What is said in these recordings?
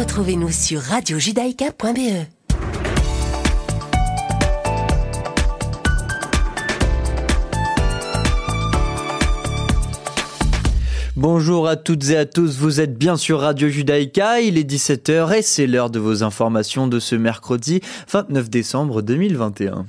Retrouvez-nous sur radiojudaïka.be. Bonjour à toutes et à tous, vous êtes bien sur Radio Judaïka, il est 17h et c'est l'heure de vos informations de ce mercredi 29 décembre 2021.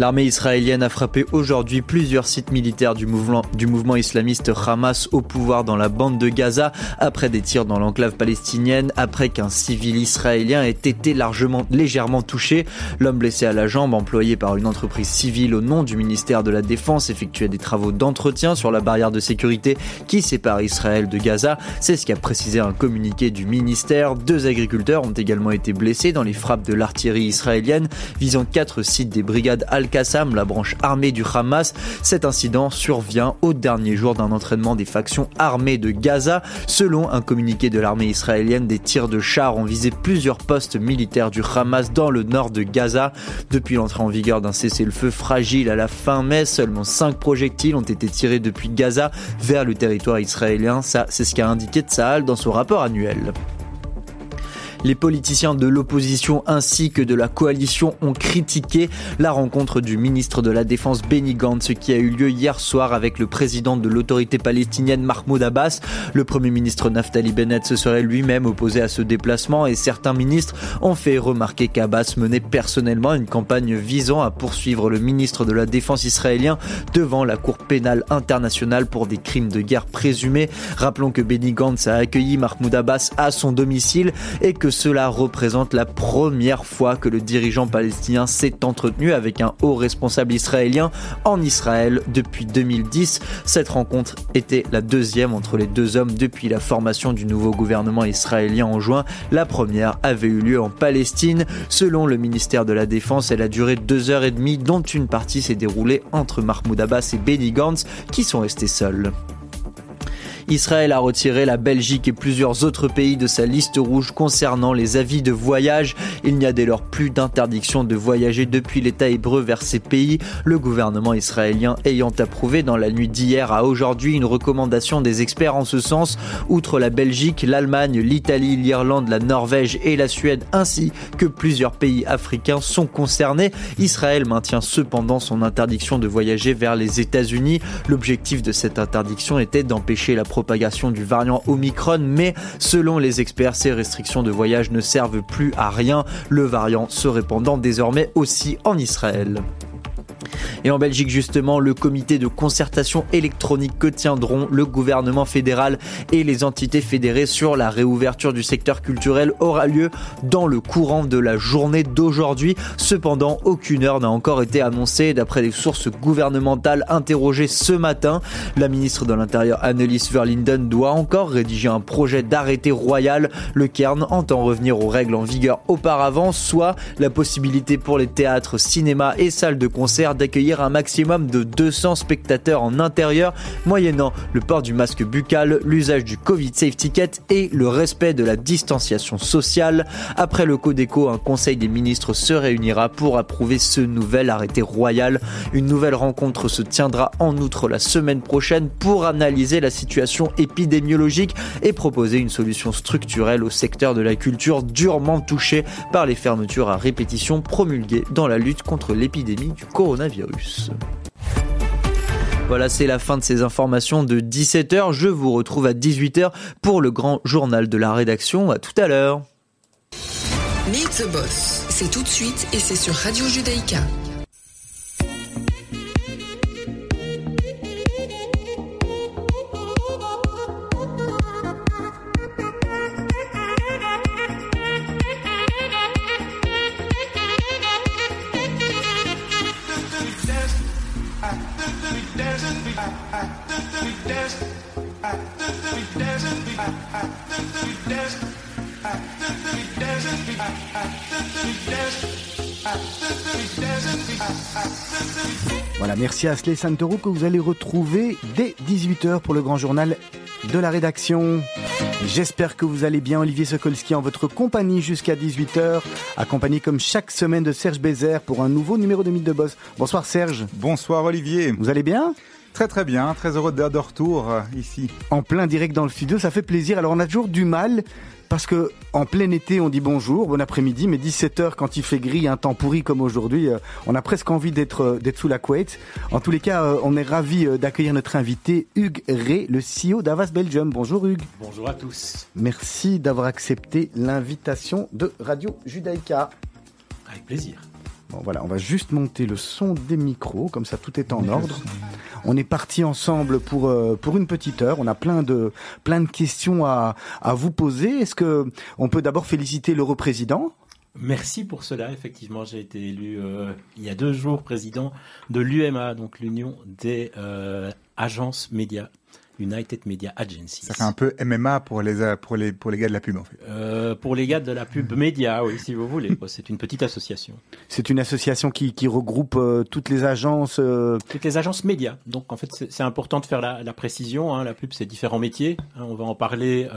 L'armée israélienne a frappé aujourd'hui plusieurs sites militaires du mouvement, du mouvement islamiste Hamas au pouvoir dans la bande de Gaza après des tirs dans l'enclave palestinienne, après qu'un civil israélien ait été largement, légèrement touché. L'homme blessé à la jambe, employé par une entreprise civile au nom du ministère de la Défense, effectuait des travaux d'entretien sur la barrière de sécurité qui sépare Israël de Gaza. C'est ce qu'a précisé un communiqué du ministère. Deux agriculteurs ont également été blessés dans les frappes de l'artillerie israélienne visant quatre sites des brigades Al-Qassam, la branche armée du Hamas. Cet incident survient au dernier jour d'un entraînement des factions armées de Gaza. Selon un communiqué de l'armée israélienne, des tirs de chars ont visé plusieurs postes militaires du Hamas dans le nord de Gaza. Depuis l'entrée en vigueur d'un cessez-le-feu fragile à la fin mai, seulement 5 projectiles ont été tirés depuis Gaza vers le territoire israélien. Ça, c'est ce qu'a indiqué Tsahal dans son rapport annuel. Les politiciens de l'opposition ainsi que de la coalition ont critiqué la rencontre du ministre de la Défense Benny Gantz qui a eu lieu hier soir avec le président de l'autorité palestinienne Mahmoud Abbas. Le premier ministre Naftali Bennett se serait lui-même opposé à ce déplacement et certains ministres ont fait remarquer qu'Abbas menait personnellement une campagne visant à poursuivre le ministre de la Défense israélien devant la Cour pénale internationale pour des crimes de guerre présumés. Rappelons que Benny Gantz a accueilli Mahmoud Abbas à son domicile et que cela représente la première fois que le dirigeant palestinien s'est entretenu avec un haut responsable israélien en Israël depuis 2010. Cette rencontre était la deuxième entre les deux hommes depuis la formation du nouveau gouvernement israélien en juin. La première avait eu lieu en Palestine. Selon le ministère de la Défense, elle a duré deux heures et demie, dont une partie s'est déroulée entre Mahmoud Abbas et Benny Gantz, qui sont restés seuls. Israël a retiré la Belgique et plusieurs autres pays de sa liste rouge concernant les avis de voyage. Il n'y a dès lors plus d'interdiction de voyager depuis l'État hébreu vers ces pays, le gouvernement israélien ayant approuvé dans la nuit d'hier à aujourd'hui une recommandation des experts en ce sens. Outre la Belgique, l'Allemagne, l'Italie, l'Irlande, la Norvège et la Suède ainsi que plusieurs pays africains sont concernés. Israël maintient cependant son interdiction de voyager vers les États-Unis. L'objectif de cette interdiction était d'empêcher la propagation du variant Omicron, mais selon les experts, ces restrictions de voyage ne servent plus à rien, le variant se répandant désormais aussi en Israël. Et en Belgique, justement, le comité de concertation électronique que tiendront le gouvernement fédéral et les entités fédérées sur la réouverture du secteur culturel aura lieu dans le courant de la journée d'aujourd'hui. Cependant, aucune heure n'a encore été annoncée d'après des sources gouvernementales interrogées ce matin. La ministre de l'Intérieur Annelies Verlinden doit encore rédiger un projet d'arrêté royal. Le Cairn entend revenir aux règles en vigueur auparavant, soit la possibilité pour les théâtres, cinémas et salles de concert d'accueillir un maximum de 200 spectateurs en intérieur, moyennant le port du masque buccal, l'usage du Covid Safe Ticket et le respect de la distanciation sociale. Après le Codeco, un conseil des ministres se réunira pour approuver ce nouvel arrêté royal. Une nouvelle rencontre se tiendra en outre la semaine prochaine pour analyser la situation épidémiologique et proposer une solution structurelle au secteur de la culture durement touché par les fermetures à répétition promulguées dans la lutte contre l'épidémie du coronavirus. Voilà, c'est la fin de ces informations de 17h. Je vous retrouve à 18h pour le grand journal de la rédaction. À tout à l'heure. Meet the Boss, c'est tout de suite et c'est sur Radio Judaïka. Merci à Slay Santoro que vous allez retrouver dès 18h pour le grand journal de la rédaction. J'espère que vous allez bien, Olivier Sokolski, en votre compagnie jusqu'à 18h, accompagné comme chaque semaine de Serge Bézère pour un nouveau numéro de Mythe de Boss. Bonsoir Serge. Bonsoir Olivier. Vous allez bien? Très très bien, très heureux d'être de retour euh, ici. En plein direct dans le studio, ça fait plaisir. Alors on a toujours du mal parce que en plein été, on dit bonjour, bon après-midi, mais 17h quand il fait gris, un temps pourri comme aujourd'hui, euh, on a presque envie d'être euh, d'être sous la couette. En tous les cas, euh, on est ravi d'accueillir notre invité Hugues Ré, le CEO d'Avas Belgium. Bonjour Hugues. Bonjour à tous. Merci d'avoir accepté l'invitation de Radio Judaïka. Avec plaisir. Bon voilà, on va juste monter le son des micros, comme ça tout est en ordre. On est parti ensemble pour euh, pour une petite heure. On a plein de plein de questions à à vous poser. Est-ce que on peut d'abord féliciter le représident? Merci pour cela. Effectivement, j'ai été élu euh, il y a deux jours président de l'UMA, donc l'Union des euh, agences médias United Media Agency. Ça fait un peu MMA pour les, pour les, pour les gars de la pub, en fait. Euh, pour les gars de la pub média, oui, si vous voulez. C'est une petite association. C'est une association qui, qui regroupe euh, toutes les agences. Euh... Toutes les agences médias. Donc, en fait, c'est important de faire la, la précision. Hein. La pub, c'est différents métiers. Hein. On va en parler.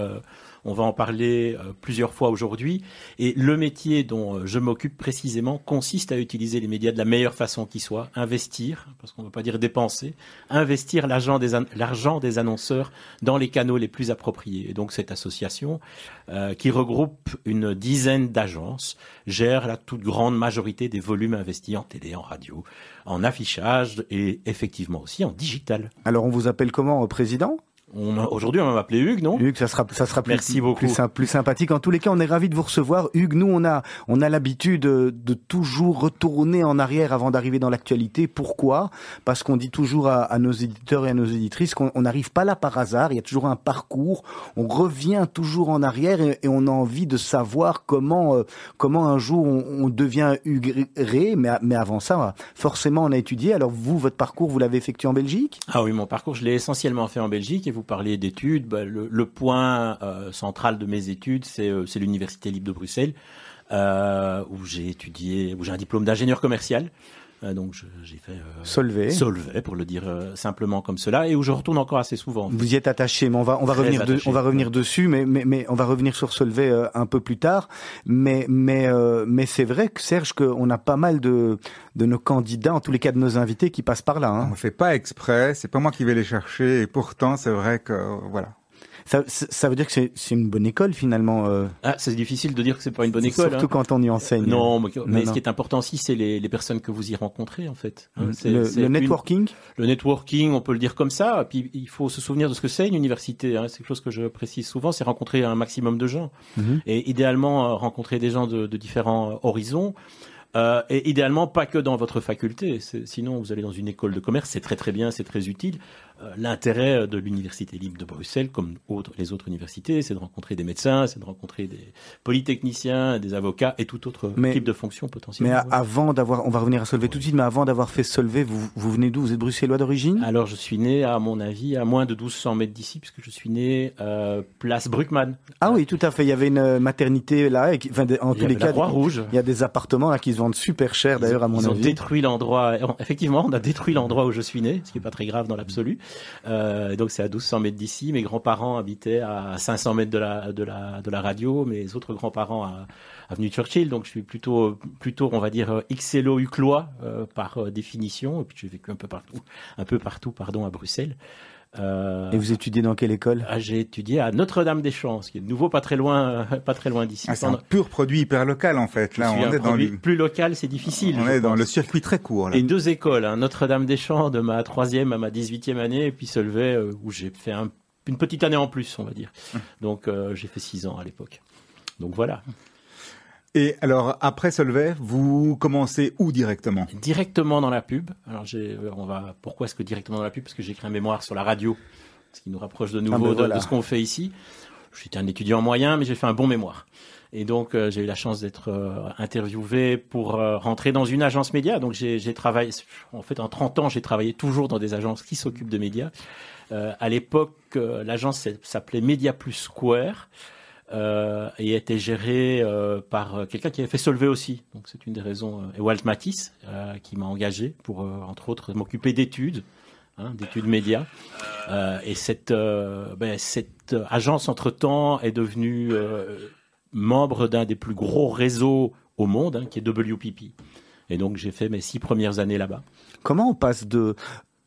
On va en parler euh, plusieurs fois aujourd'hui. Et le métier dont euh, je m'occupe précisément consiste à utiliser les médias de la meilleure façon qui soit, investir, parce qu'on ne veut pas dire dépenser, investir l'argent des, l'argent des annonceurs dans les canaux les plus appropriés. Et donc cette association, euh, qui regroupe une dizaine d'agences, gère la toute grande majorité des volumes investis en télé, en radio, en affichage et effectivement aussi en digital. Alors on vous appelle comment, président? Aujourd'hui, on va m'appeler Hugues, non? Hugues, ça sera, ça sera plus, Merci beaucoup. Plus, sympathique. En tous les cas, on est ravis de vous recevoir. Hugues, nous, on a, on a l'habitude de, de, toujours retourner en arrière avant d'arriver dans l'actualité. Pourquoi? Parce qu'on dit toujours à, à, nos éditeurs et à nos éditrices qu'on n'arrive pas là par hasard. Il y a toujours un parcours. On revient toujours en arrière et, et on a envie de savoir comment, euh, comment un jour on, on devient Hugues Ré. Mais, mais avant ça, forcément, on a étudié. Alors vous, votre parcours, vous l'avez effectué en Belgique? Ah oui, mon parcours, je l'ai essentiellement fait en Belgique et vous parler d'études, bah, le, le, point euh, central de mes études, c'est euh, l'Université libre de Bruxelles, euh, où j'ai étudié, où j'ai un diplôme d'ingénieur commercial. Euh, donc j'ai fait euh, Solvay. Solvay pour le dire euh, simplement comme cela et où je retourne encore assez souvent. Vous y êtes attaché, mais on va on va revenir de, on va revenir dessus, mais mais mais on va revenir sur Solvay euh, un peu plus tard. Mais mais euh, mais c'est vrai que Serge qu'on a pas mal de de nos candidats, en tous les cas de nos invités, qui passent par là. Hein. On ne fait pas exprès, c'est pas moi qui vais les chercher et pourtant c'est vrai que voilà. Ça, ça, veut dire que c'est une bonne école finalement. Euh... Ah, c'est difficile de dire que c'est pas une bonne école. Surtout hein. quand on y enseigne. Non, mais, non, mais non. ce qui est important aussi, c'est les, les, personnes que vous y rencontrez en fait. Mmh. Le, le, networking. Une, le networking, on peut le dire comme ça. Puis il faut se souvenir de ce que c'est une université. Hein. C'est quelque chose que je précise souvent, c'est rencontrer un maximum de gens mmh. et idéalement rencontrer des gens de, de différents horizons. Euh, et idéalement, pas que dans votre faculté. Sinon, vous allez dans une école de commerce, c'est très très bien, c'est très utile. Euh, L'intérêt de l'Université libre de Bruxelles, comme autres, les autres universités, c'est de rencontrer des médecins, c'est de rencontrer des polytechniciens, des avocats et tout autre mais, type de fonction potentielle. Mais avant d'avoir, on va revenir à Solvay tout de suite, mais avant d'avoir fait Solvay, vous, vous venez d'où? Vous êtes bruxellois d'origine? Alors, je suis né, à mon avis, à moins de 1200 mètres d'ici, puisque je suis né euh, place Bruckmann. Ah oui, tout à fait. Il y avait une maternité là, et qui, enfin, en il tous les cas, rouge. il y a des appartements là qui se vendent super cher d'ailleurs à mon ils avis. Ils ont détruit l'endroit. Effectivement, on a détruit l'endroit où je suis né, ce qui est pas très grave dans l'absolu. Euh, donc c'est à 1200 mètres d'ici. Mes grands-parents habitaient à 500 mètres de la radio. Mes autres grands-parents à avenue Churchill. Donc je suis plutôt plutôt on va dire XLO uclois euh, par euh, définition. Et puis j'ai vécu un peu partout, un peu partout pardon à Bruxelles. Euh, et vous étudiez dans quelle école? ah, J'ai étudié à Notre-Dame-des-Champs, qui est de nouveau pas très loin, pas très loin d'ici. Ah, c'est un pur produit hyper local en fait. Là, on est dans le plus local, c'est difficile. On est dans le circuit très court. Là. Et deux écoles, hein, Notre-Dame-des-Champs de ma troisième à ma dix-huitième année, et puis Solvay euh, où j'ai fait un, une petite année en plus, on va dire. Donc euh, j'ai fait six ans à l'époque. Donc voilà. Et alors après Solvay, vous commencez où directement? Directement dans la pub. Alors j'ai, on va. Pourquoi est-ce que directement dans la pub? Parce que j'ai écrit un mémoire sur la radio, ce qui nous rapproche de nouveau ah ben voilà. de, de, ce qu'on fait ici. J'étais un étudiant moyen, mais j'ai fait un bon mémoire. Et donc euh, j'ai eu la chance d'être euh, interviewé pour euh, rentrer dans une agence média. Donc j'ai travaillé, en fait en 30 ans, j'ai travaillé toujours dans des agences qui s'occupent de médias. à l'époque, l'agence s'appelait Media Plus Square euh, et était géré euh, par quelqu'un qui avait fait Solvay aussi. Donc c'est une des raisons. Euh, et Walt Matisse euh, qui m'a engagé pour entre autres m'occuper d'études, hein, d'études médias. et cette ben, agence entre temps est devenue membre d'un des plus gros réseaux au monde, hein, qui est WPP. Et donc j'ai fait mes six premières années là-bas. Comment on passe de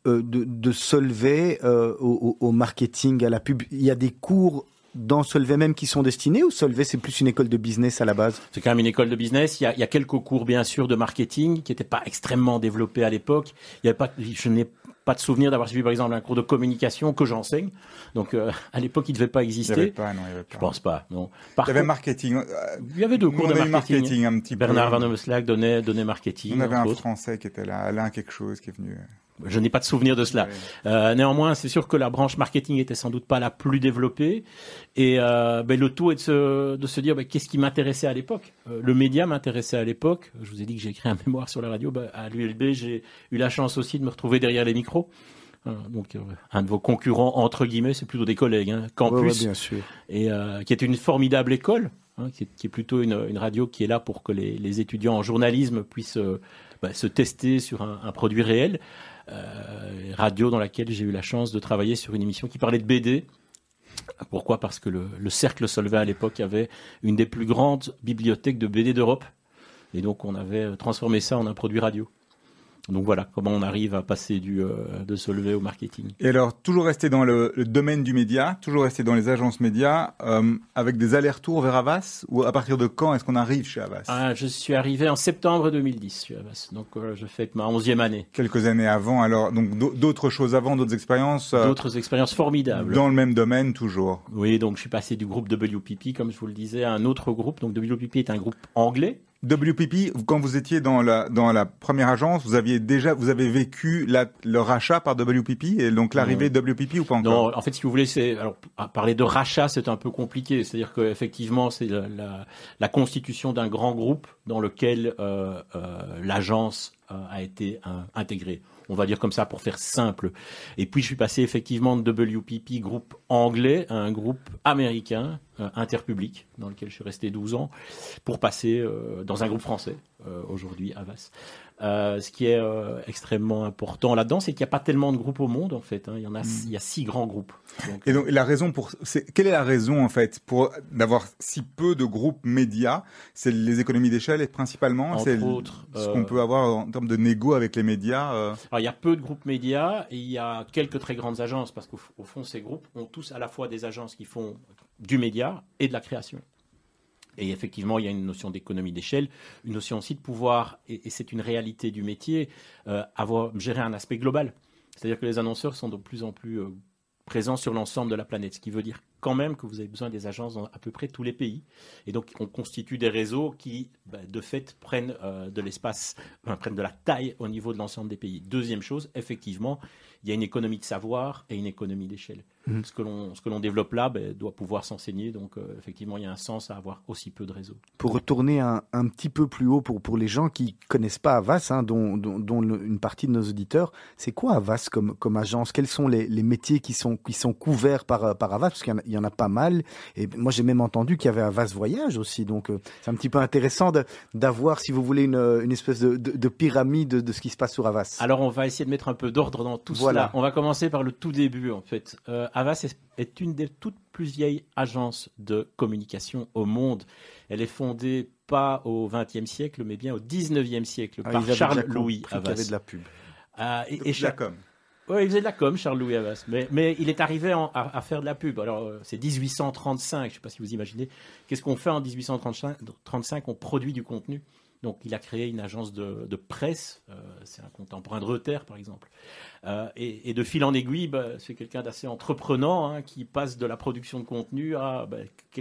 de, de Solvay au, au, marketing, à la pub? Il y a des cours dans Solvay même qui sont destinés ou Solvay c'est plus une école de business à la base? C'est quand même une école de business. Il y a, il y a quelques cours bien sûr de marketing qui n'étaient pas extrêmement développés à l'époque. Il y avait pas, je n'ai pas de souvenir d'avoir suivi par exemple un cours de communication que j'enseigne. Donc euh, à l'époque, il ne devait pas exister. Il n'y avait pas, non, il y avait pas. Je pense pas, non. Par il y avait marketing. Il y avait deux cours de marketing. un petit Bernard Van Omeslag donnait, donnait marketing. On avait un Français qui était là, Alain quelque chose, qui est venu. Je n'ai pas de souvenir de cela. Euh, néanmoins, c'est sûr que la branche marketing était sans doute pas la plus développée. Et euh, ben, le tout est de se, de se dire ben, qu'est-ce qui m'intéressait à l'époque? Euh, le média m'intéressait à l'époque. Je vous ai dit que j'ai écrit un mémoire sur la radio. Ben, à l'ULB, j'ai eu la chance aussi de me retrouver derrière les micros. donc un de vos concurrents entre guillemets, c'est plutôt des collègues, hein, Campus, bien sûr. et qui est une formidable école, hein, qui, est, qui, est, plutôt une, une, radio qui est là pour que les, les étudiants en journalisme puissent se tester sur un, un produit réel. Euh, radio dans laquelle j'ai eu la chance de travailler sur une émission qui parlait de BD. Pourquoi? Parce que le, le Cercle Solvay à l'époque avait une des plus grandes bibliothèques de BD d'Europe. Et donc on avait transformé ça en un produit radio. Donc voilà comment on arrive à passer du, euh, de Solvay au marketing. Et alors, toujours rester dans le, le, domaine du média, toujours rester dans les agences médias, euh, avec des allers-retours vers Avas Ou à partir de quand est-ce qu'on arrive chez Avas ah, Je suis arrivé en septembre 2010 chez Avas. Donc euh, je fais ma onzième année. Quelques années avant, alors, donc d'autres choses avant, d'autres expériences euh, D'autres expériences formidables. Dans le même domaine, toujours Oui, donc je suis passé du groupe WPP, comme je vous le disais, à un autre groupe. Donc WPP est un groupe anglais WPP, quand vous étiez dans la dans la première agence, vous aviez déjà vous avez vécu la, le rachat par WPP et donc l'arrivée de WPP ou pas encore? Non, en fait, si vous voulez, c'est alors parler de rachat, c'est un peu compliqué. C'est-à-dire qu'effectivement, c'est la, la, la, constitution d'un grand groupe dans lequel euh, euh, l'agence euh, a été intégrée on va dire comme ça pour faire simple. Et puis je suis passé effectivement de WPP, groupe anglais, à un groupe américain, interpublic, dans lequel je suis resté 12 ans, pour passer euh, dans un groupe français, euh, aujourd'hui, Avas. Euh, ce qui est euh, extrêmement important là-dedans, c'est qu'il n'y a pas tellement de groupes au monde en fait. Hein. Il y en a, mm. il y a six grands groupes. Donc, et donc la raison pour, quelle est la raison en fait pour d'avoir si peu de groupes médias? C'est les économies d'échelle principalement? c'est ce qu'on peut avoir en termes de négo avec les médias. Alors il y a peu de groupes médias et il y a quelques très grandes agences parce qu'au fond ces groupes ont tous à la fois des agences qui font du média et de la création. Et effectivement, il y a une notion d'économie d'échelle, une notion aussi de pouvoir, et, c'est une réalité du métier, euh, avoir gérer un aspect global. C'est-à-dire que les annonceurs sont de plus en plus euh, présents sur l'ensemble de la planète, ce qui veut dire quand même que vous avez besoin des agences dans à peu près tous les pays. Et donc, on constitue des réseaux qui, bah, de fait, prennent euh, de l'espace, prennent de la taille au niveau de l'ensemble des pays. Deuxième chose, effectivement, il y a une économie de savoir et une économie d'échelle. Mmh. Ce que l'on ce que l'on développe là ben, doit pouvoir s'enseigner. Donc euh, effectivement, il y a un sens à avoir aussi peu de réseaux. Pour retourner un, un petit peu plus haut pour pour les gens qui connaissent pas Avas, hein, dont, dont, une partie de nos auditeurs, c'est quoi Avas comme comme agence? Quels sont les, les métiers qui sont qui sont couverts par par Avas? Parce qu'il y, y, en a pas mal. Et moi, j'ai même entendu qu'il y avait Avas Voyage aussi. Donc euh, c'est un petit peu intéressant d'avoir, si vous voulez, une, une espèce de, de, de pyramide de, de, ce qui se passe sur Avas. Alors on va essayer de mettre un peu d'ordre dans tout voilà. cela. On va commencer par le tout début en fait. Euh, Avas est, une des toutes plus vieilles agences de communication au monde. Elle est fondée pas au XXe siècle, mais bien au XIXe siècle ah, par Charles Louis Havas. Il avait de la pub. Euh, et, et Charles... la com. Oui, il faisait de la com, Charles-Louis Havas. Mais, mais, il est arrivé en, à, à, faire de la pub. Alors, euh, c'est 1835, je ne sais pas si vous imaginez. Qu'est-ce qu'on fait en 1835 On produit du contenu. Donc, il a créé une agence de, presse. Euh, c'est un contemporain de Reuters, par exemple. Euh, et, de fil en aiguille, bah, c'est quelqu'un d'assez entreprenant hein, qui passe de la production de contenu à bah,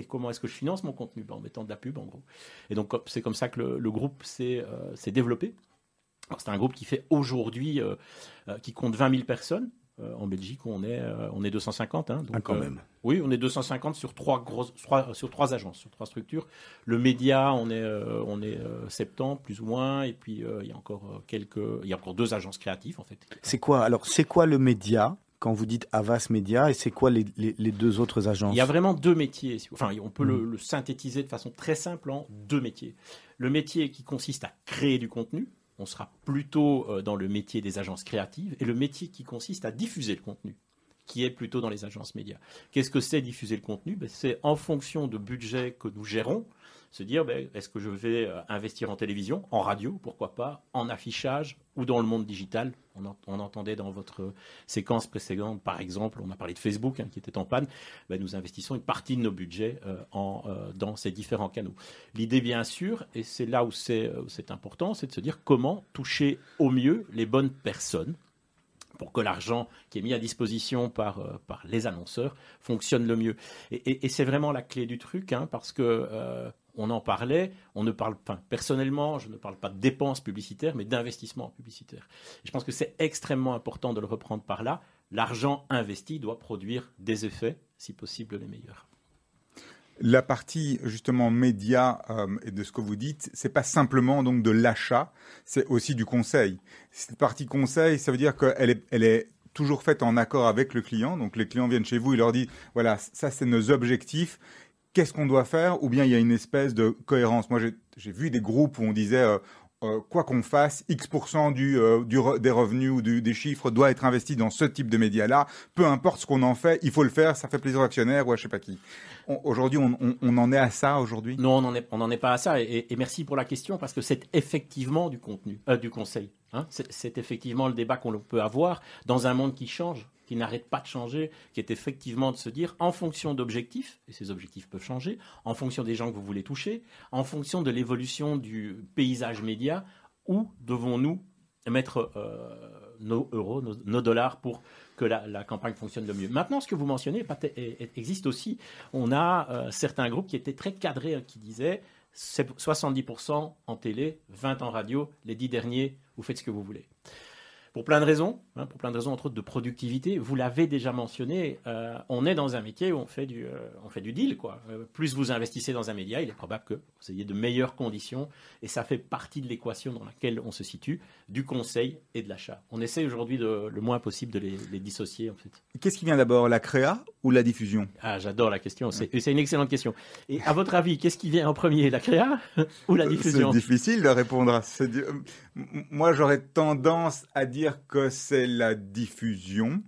comment est-ce que je finance mon contenu? Bah, En mettant de la pub, en gros. Et donc, c'est comme ça que le, groupe s'est euh, développé. C'est un groupe qui fait aujourd'hui, qui compte 20 000 personnes. Euh, en Belgique, on est, euh, on est 250. Hein, donc, ah, quand même. oui, on est 250 sur trois, grosses, trois, sur trois agences, sur trois structures. Le média, on est, on est 70 plus ou moins. Et puis, il y a encore quelques, il y a encore deux agences créatives, en fait. C'est quoi, alors, c'est quoi le média quand vous dites Avas Média et c'est quoi les, les, les, deux autres agences? Il y a vraiment deux métiers. Enfin, on peut mmh. le, le synthétiser de façon très simple en deux métiers. Le métier qui consiste à créer du contenu, on sera plutôt euh, dans le métier des agences créatives et le métier qui consiste à diffuser le contenu qui est plutôt dans les agences médias. Qu'est-ce que c'est diffuser le contenu? Ben, C'est en fonction de budget que nous gérons, Se dire, ben, est-ce que je vais euh, investir en télévision, en radio, pourquoi pas, en affichage ou dans le monde digital? On, entendait dans votre séquence précédente, par exemple, on a parlé de Facebook hein, qui était en panne. Ben, nous investissons une partie de nos budgets euh, en, euh, dans ces différents canaux. L'idée, bien sûr, et c'est là où c'est important, c'est de se dire comment toucher au mieux les bonnes personnes pour que l'argent qui est mis à disposition par, par les annonceurs fonctionne le mieux. Et, c'est vraiment la clé du truc, hein, parce que on en parlait, on ne parle pas, personnellement, je ne parle pas de dépenses publicitaires, mais d'investissement publicitaire. je pense que c'est extrêmement important de le reprendre par là. L'argent investi doit produire des effets, si possible les meilleurs. La partie justement média euh, et de ce que vous dites, c'est pas simplement donc de l'achat, c'est aussi du conseil. Cette partie conseil, ça veut dire qu'elle est, est toujours faite en accord avec le client. Donc les clients viennent chez vous, ils leur disent voilà, ça c'est nos objectifs. Qu'est-ce qu'on doit faire Ou bien il y a une espèce de cohérence. Moi, j'ai vu des groupes où on disait euh, euh, quoi qu'on fasse, X% du, euh, des revenus ou des chiffres doit être investi dans ce type de médias-là. Peu importe ce qu'on en fait, il faut le faire, ça fait plaisir aux actionnaires ou à je sais pas qui. Aujourd'hui, on, en est à ça aujourd'hui? Non, on n'en est, est pas à ça. Et, merci pour la question parce que c'est effectivement du contenu, du conseil. Hein. C'est effectivement le débat qu'on peut avoir dans un monde qui change qui n'arrête pas de changer, qui est effectivement de se dire, en fonction d'objectifs, et ces objectifs peuvent changer, en fonction des gens que vous voulez toucher, en fonction de l'évolution du paysage média, où devons-nous mettre euh, nos euros, nos, dollars pour que la, campagne fonctionne le mieux? Maintenant, ce que vous mentionnez existe aussi. On a euh, certains groupes qui étaient très cadrés, hein, qui disaient 70% en télé, 20 en radio, les 10 derniers, vous faites ce que vous voulez. Pour plein de raisons, hein, pour plein de raisons entre autres de productivité. Vous l'avez déjà mentionné, euh, on est dans un métier où on fait du, euh, on fait du deal. Quoi. Euh, plus vous investissez dans un média, il est probable que vous ayez de meilleures conditions et ça fait partie de l'équation dans laquelle on se situe, du conseil et de l'achat. On essaie aujourd'hui le moins possible de les, les dissocier. En fait. Qu'est-ce qui vient d'abord, la créa ou la diffusion? Ah, j'adore la question, c'est une excellente question. Et à votre avis, qu'est-ce qui vient en premier, la créa ou la diffusion? C'est difficile de répondre à ça. Moi, j'aurais tendance à dire que c'est la diffusion,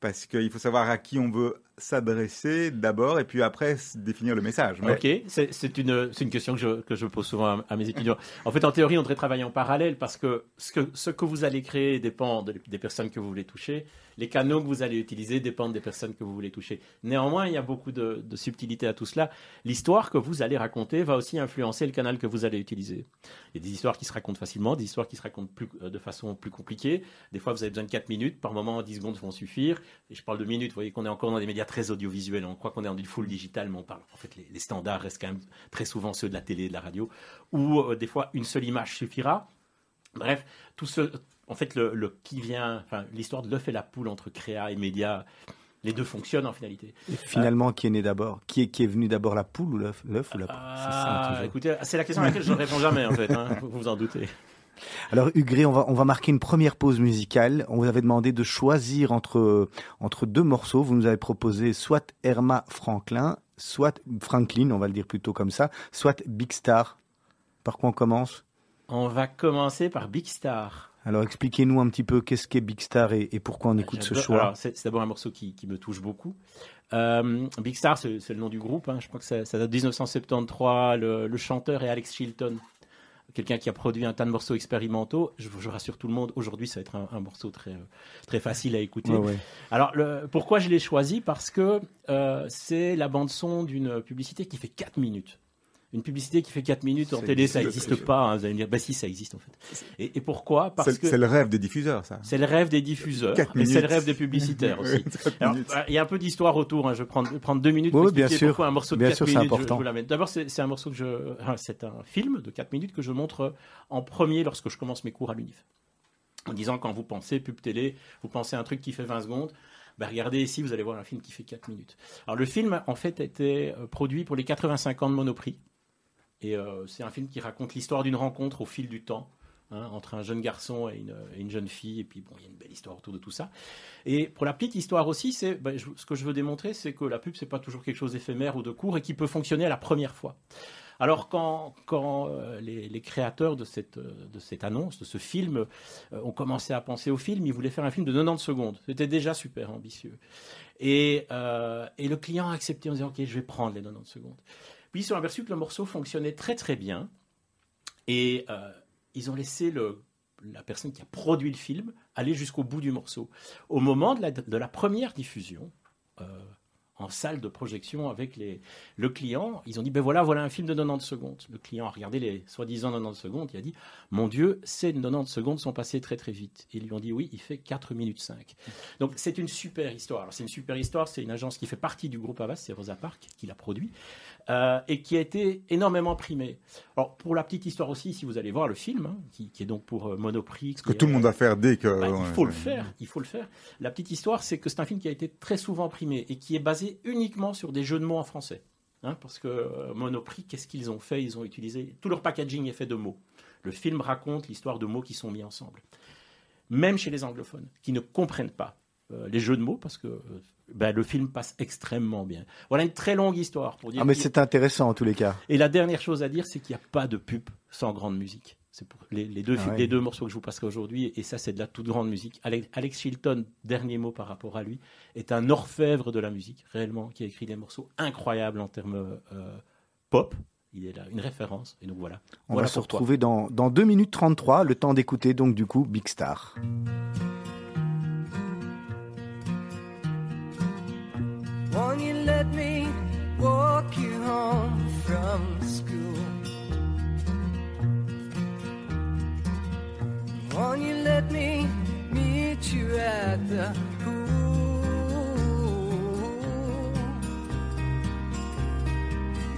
parce qu'il faut savoir à qui on veut s'adresser d'abord et puis après définir le message. Ok, c'est une, une question que je, que je pose souvent à, mes étudiants. En fait, en théorie, on devrait travailler en parallèle parce que ce que, ce que vous allez créer dépend des personnes que vous voulez toucher les canaux que vous allez utiliser dépendent des personnes que vous voulez toucher. Néanmoins, il y a beaucoup de, subtilité à tout cela. L'histoire que vous allez raconter va aussi influencer le canal que vous allez utiliser. Il y a des histoires qui se racontent facilement, des histoires qui se racontent euh, de façon plus compliquée. Des fois, vous avez besoin de 4 minutes. Par moment, 10 secondes vont suffire. Et je parle de minutes. Vous voyez qu'on est encore dans des médias très audiovisuels. On croit qu'on est dans du full digital, mais on parle. En fait, les, standards restent quand même très souvent ceux de la télé, de la radio. Ou euh, des fois, une seule image suffira. Bref, tout ce, en fait, le, qui vient, enfin, l'histoire de l'œuf et la poule entre créa et média, les deux fonctionnent en finalité. Et finalement, qui est né d'abord qui est, qui est venu d'abord, la poule ou l'œuf, l'œuf ou la poule? Ah, Écoutez, c'est la question à laquelle je ne réponds jamais, en fait, hein, vous vous en doutez. Alors Hugré, on va, on va marquer une première pause musicale. On vous avait demandé de choisir entre, entre deux morceaux. Vous nous avez proposé soit Irma Franklin, soit Franklin, on va le dire plutôt comme ça, soit Big Star. Par quoi on commence? On va commencer par Big Star. Alors expliquez-nous un petit peu qu'est-ce qu'est Big Star et, pourquoi on écoute ce choix. C'est d'abord un morceau qui, me touche beaucoup. Euh, Big Star, c'est le nom du groupe. Hein. Je crois que ça, date de 1973. Le, chanteur est Alex Chilton, quelqu'un qui a produit un tas de morceaux expérimentaux. Je, je rassure tout le monde, aujourd'hui, ça va être un, morceau très, très facile à écouter. Alors, pourquoi je l'ai choisi? Parce que euh, c'est la bande-son d'une publicité qui fait 4 minutes. Une publicité qui fait 4 minutes en télé, ça n'existe pas. Hein. Vous allez me dire, bah si, ça existe en fait. Et, pourquoi? Parce que c'est le rêve des diffuseurs, ça. C'est le rêve des diffuseurs, et c'est le rêve des publicitaires aussi. il y a un peu d'histoire autour. Hein. Je vais prendre, prendre deux minutes pour expliquer pourquoi un morceau de 4 minutes. D'abord, c'est un morceau que je, c'est un film de 4 minutes que je montre en premier lorsque je commence mes cours à l'UNIF. En disant, quand vous pensez pub télé, vous pensez à un truc qui fait 20 secondes. Ben regardez ici, vous allez voir un film qui fait 4 minutes. Alors le film, en fait, a été euh, produit pour les 85 ans de Monoprix. Et euh, c'est un film qui raconte l'histoire d'une rencontre au fil du temps. Hein, entre un jeune garçon et une, jeune fille, et puis bon, il y a une belle histoire autour de tout ça. Et pour la petite histoire aussi, c'est ben, ce que je veux démontrer, c'est que la pub c'est pas toujours quelque chose d'éphémère ou de court et qui peut fonctionner à la première fois. Alors quand, euh, les, créateurs de cette, de cette annonce, de ce film, euh, ont commencé à penser au film, ils voulaient faire un film de 90 secondes. C'était déjà super ambitieux. Et, et le client a accepté en disant, OK, je vais prendre les 90 secondes. Puis ils sont aperçus que le morceau fonctionnait très très bien. Et euh, ils ont laissé la personne qui a produit le film aller jusqu'au bout du morceau. Au moment de la, première diffusion, euh, en salle de projection avec le client. Ils ont dit, ben voilà, voilà un film de 90 secondes. Le client a regardé les soi-disant 90 secondes, il a dit, mon Dieu, ces 90 secondes sont passées très très vite. Et ils lui ont dit, oui, il fait 4 minutes 5. Donc c'est une super histoire. C'est une super histoire, c'est une agence qui fait partie du groupe Avas, c'est Rosa Park qui l'a produit. Euh, et qui a été énormément primé. Alors pour la petite histoire aussi, si vous allez voir le film, hein, qui, est donc pour euh, Monoprix, que tout le monde va faire dès que bah, il faut le faire, il faut le faire. La petite histoire, c'est que c'est un film qui a été très souvent primé et qui est basé uniquement sur des jeux de mots en français. Hein, parce que euh, Monoprix, qu'est-ce qu'ils ont fait? Ils ont utilisé tout leur packaging est fait de mots. Le film raconte l'histoire de mots qui sont mis ensemble. Même chez les anglophones, qui ne comprennent pas les jeux de mots, parce que ben, le film passe extrêmement bien. Voilà une très longue histoire pour dire. Ah, mais c'est intéressant en tous les cas. Et la dernière chose à dire, c'est qu'il n'y a pas de pub sans grande musique. C'est pour les, deux, ah les deux morceaux que je vous passerai aujourd'hui, et ça, c'est de la toute grande musique. Alex, Chilton, dernier mot par rapport à lui, est un orfèvre de la musique, réellement, qui a écrit des morceaux incroyables en termes euh, pop. Il est là, une référence. Et donc voilà. On va se retrouver dans, dans 2 minutes 33, le temps d'écouter donc du coup Big Star. Won't you let me walk you home from school? Won't you let me meet you at the pool?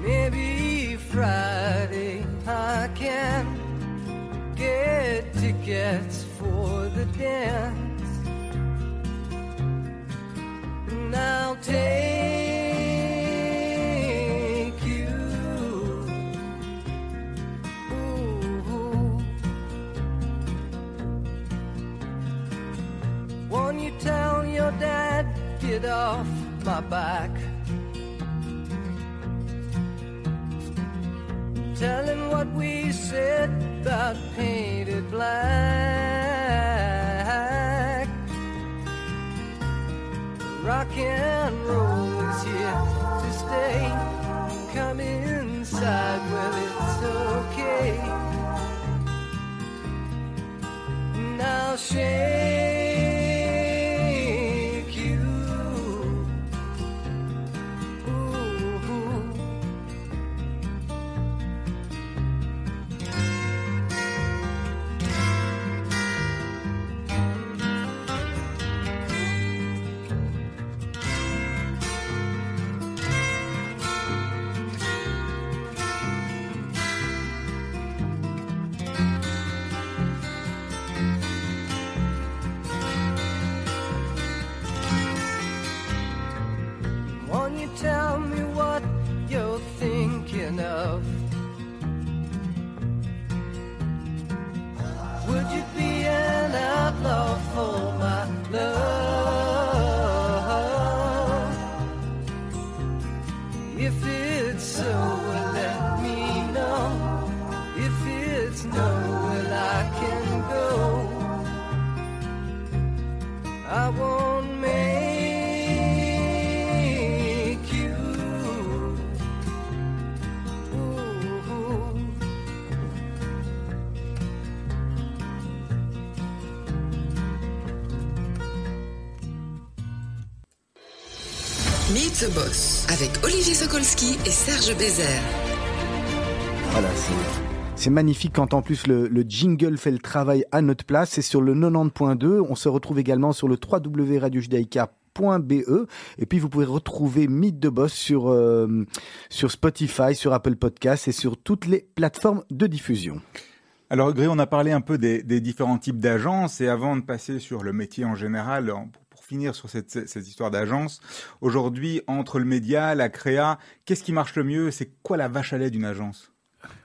Maybe Friday I can get tickets for the dance. I'll take you. Ooh. Won't you tell your dad, get off my back? Tell him what we said about painted black rock and roll is here to stay. Come inside, well, it's okay. Now shake. Avec Olivier Sokolski et Serge Bézère. Voilà, c'est magnifique quand en plus le, jingle fait le travail à notre place. C'est sur le 90.2. On se retrouve également sur le www.radiojudaïka.be et puis vous pouvez retrouver Meet the Boss sur euh, sur Spotify, sur Apple Podcasts et sur toutes les plateformes de diffusion. Alors Gré, on a parlé un peu des, des différents types d'agences et avant de passer sur le métier en général, finir sur cette, histoire d'agence. Aujourd'hui, entre le média, la créa, qu'est-ce qui marche le mieux? C'est quoi la vache à lait d'une agence?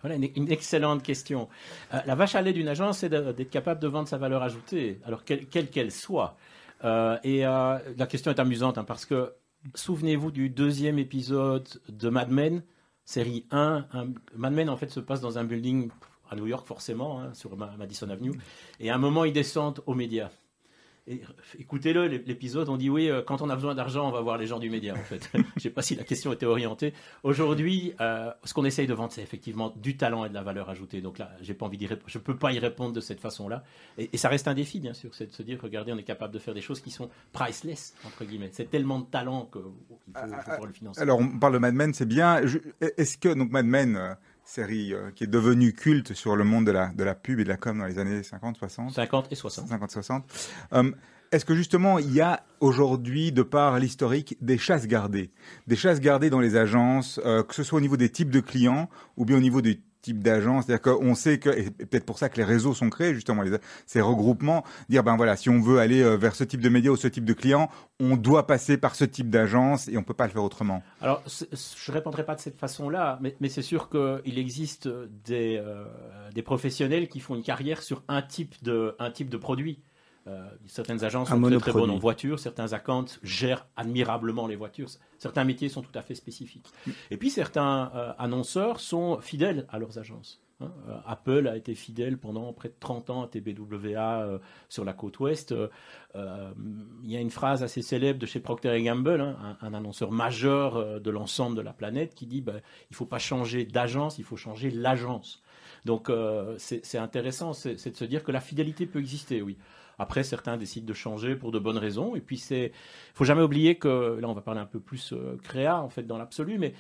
Voilà une, excellente question. Euh, la vache à lait d'une agence, c'est d'être capable de vendre sa valeur ajoutée, alors quelle qu'elle soit. Euh, et euh, la question est amusante, hein, parce que souvenez-vous du deuxième épisode de Mad Men, série 1. Mad Men, en fait, se passe dans un building à New York, forcément, hein, sur Madison Avenue. Et à un moment, ils descendent aux médias. Écoutez-le, l'épisode, on dit oui, euh, quand on a besoin d'argent, on va voir les gens du média, en fait. Je ne sais pas si la question était orientée. Aujourd'hui, euh, ce qu'on essaye de vendre, c'est effectivement du talent et de la valeur ajoutée. Donc là, j'ai pas envie d'y répondre. Je ne peux pas y répondre de cette façon-là. Et, ça reste un défi, bien sûr, c'est de se dire, regardez, on est capable de faire des choses qui sont priceless, entre guillemets. C'est tellement de talent qu'il faut, faut, le financer. Alors, on parle de Mad Men, c'est bien. Est-ce que, donc, Mad Men, euh, série euh, qui est devenue culte sur le monde de la, de la pub et de la com dans les années 50, 60. 50 et 60. 50, 60. Est-ce que justement, il y a aujourd'hui, de par l'historique, des chasses gardées? Des chasses gardées dans les agences, euh, que ce soit au niveau des types de clients ou bien au niveau des type d'agence. C'est-à-dire qu'on sait que, et peut-être pour ça que les réseaux sont créés, justement, ces regroupements, dire, ben voilà, si on veut aller euh, vers ce type de médias ou ce type de clients, on doit passer par ce type d'agence et on peut pas le faire autrement. Alors, je répondrai pas de cette façon-là, mais, mais c'est sûr qu'il existe des, euh, des professionnels qui font une carrière sur un type de, un type de produit. Euh, certaines agences sont très, très bonnes en voiture, certains accounts gèrent admirablement les voitures. Certains métiers sont tout à fait spécifiques. Et puis certains euh, annonceurs sont fidèles à leurs agences. Hein. Euh, Apple a été fidèle pendant près de 30 ans à TBWA sur la côte ouest. Il y a une phrase assez célèbre de chez Procter Gamble, hein, un, annonceur majeur de l'ensemble de la planète, qui dit ben, il ne faut pas changer d'agence, il faut changer l'agence. Donc c'est intéressant, c'est de se dire que la fidélité peut exister, oui. Après, certains décident de changer pour de bonnes raisons. Et puis, c'est, faut jamais oublier que là, on va parler un peu plus euh, créa en fait dans l'absolu, mais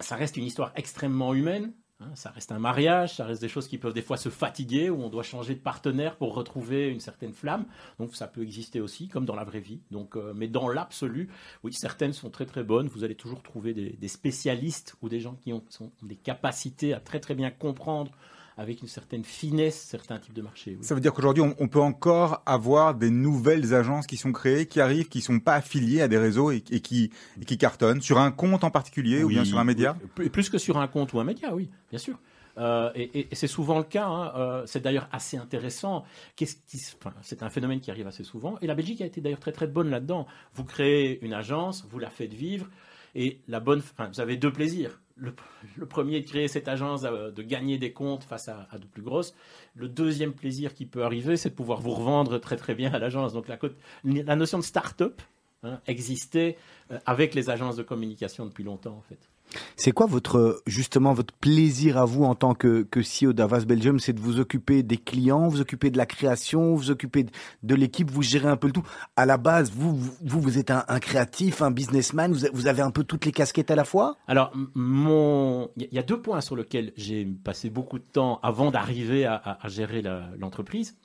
ça reste une histoire extrêmement humaine. Hein. ça reste un mariage, ça reste des choses qui peuvent des fois se fatiguer, où on doit changer de partenaire pour retrouver une certaine flamme. Donc ça peut exister aussi, comme dans la vraie vie. Donc, euh, mais dans l'absolu, oui, certaines sont très très bonnes. Vous allez toujours trouver des, spécialistes ou des gens qui ont, ont, des capacités à très très bien comprendre avec une certaine finesse certains types de marchés. Ça veut dire qu'aujourd'hui, on, peut encore avoir des nouvelles agences qui sont créées, qui arrivent, qui ne sont pas affiliées à des réseaux et, qui, qui cartonnent sur un compte en particulier ou bien sur un média Plus que sur un compte ou un média, oui, bien sûr. Euh, et, c'est souvent le cas. Hein. Euh, c'est d'ailleurs assez intéressant. Qu'est-ce qui, enfin, c'est un phénomène qui arrive assez souvent. Et la Belgique a été d'ailleurs très très bonne là-dedans. Vous créez une agence, vous la faites vivre, et la bonne, enfin, vous avez deux plaisirs le, premier de créer cette agence, euh, de gagner des comptes face à, de plus grosses. Le deuxième plaisir qui peut arriver, c'est de pouvoir vous revendre très très bien à l'agence. Donc la, notion de start-up hein, existait euh, avec les agences de communication depuis longtemps en fait. C'est quoi votre justement votre plaisir à vous en tant que, CEO d'Avas Belgium? C'est de vous occuper des clients, vous occuper de la création, vous occuper de, l'équipe, vous gérez un peu le tout. À la base, vous vous, êtes un, créatif, un businessman, vous, avez un peu toutes les casquettes à la fois? Alors, mon il y a deux points sur lesquels j'ai passé beaucoup de temps avant d'arriver à, gérer l'entreprise.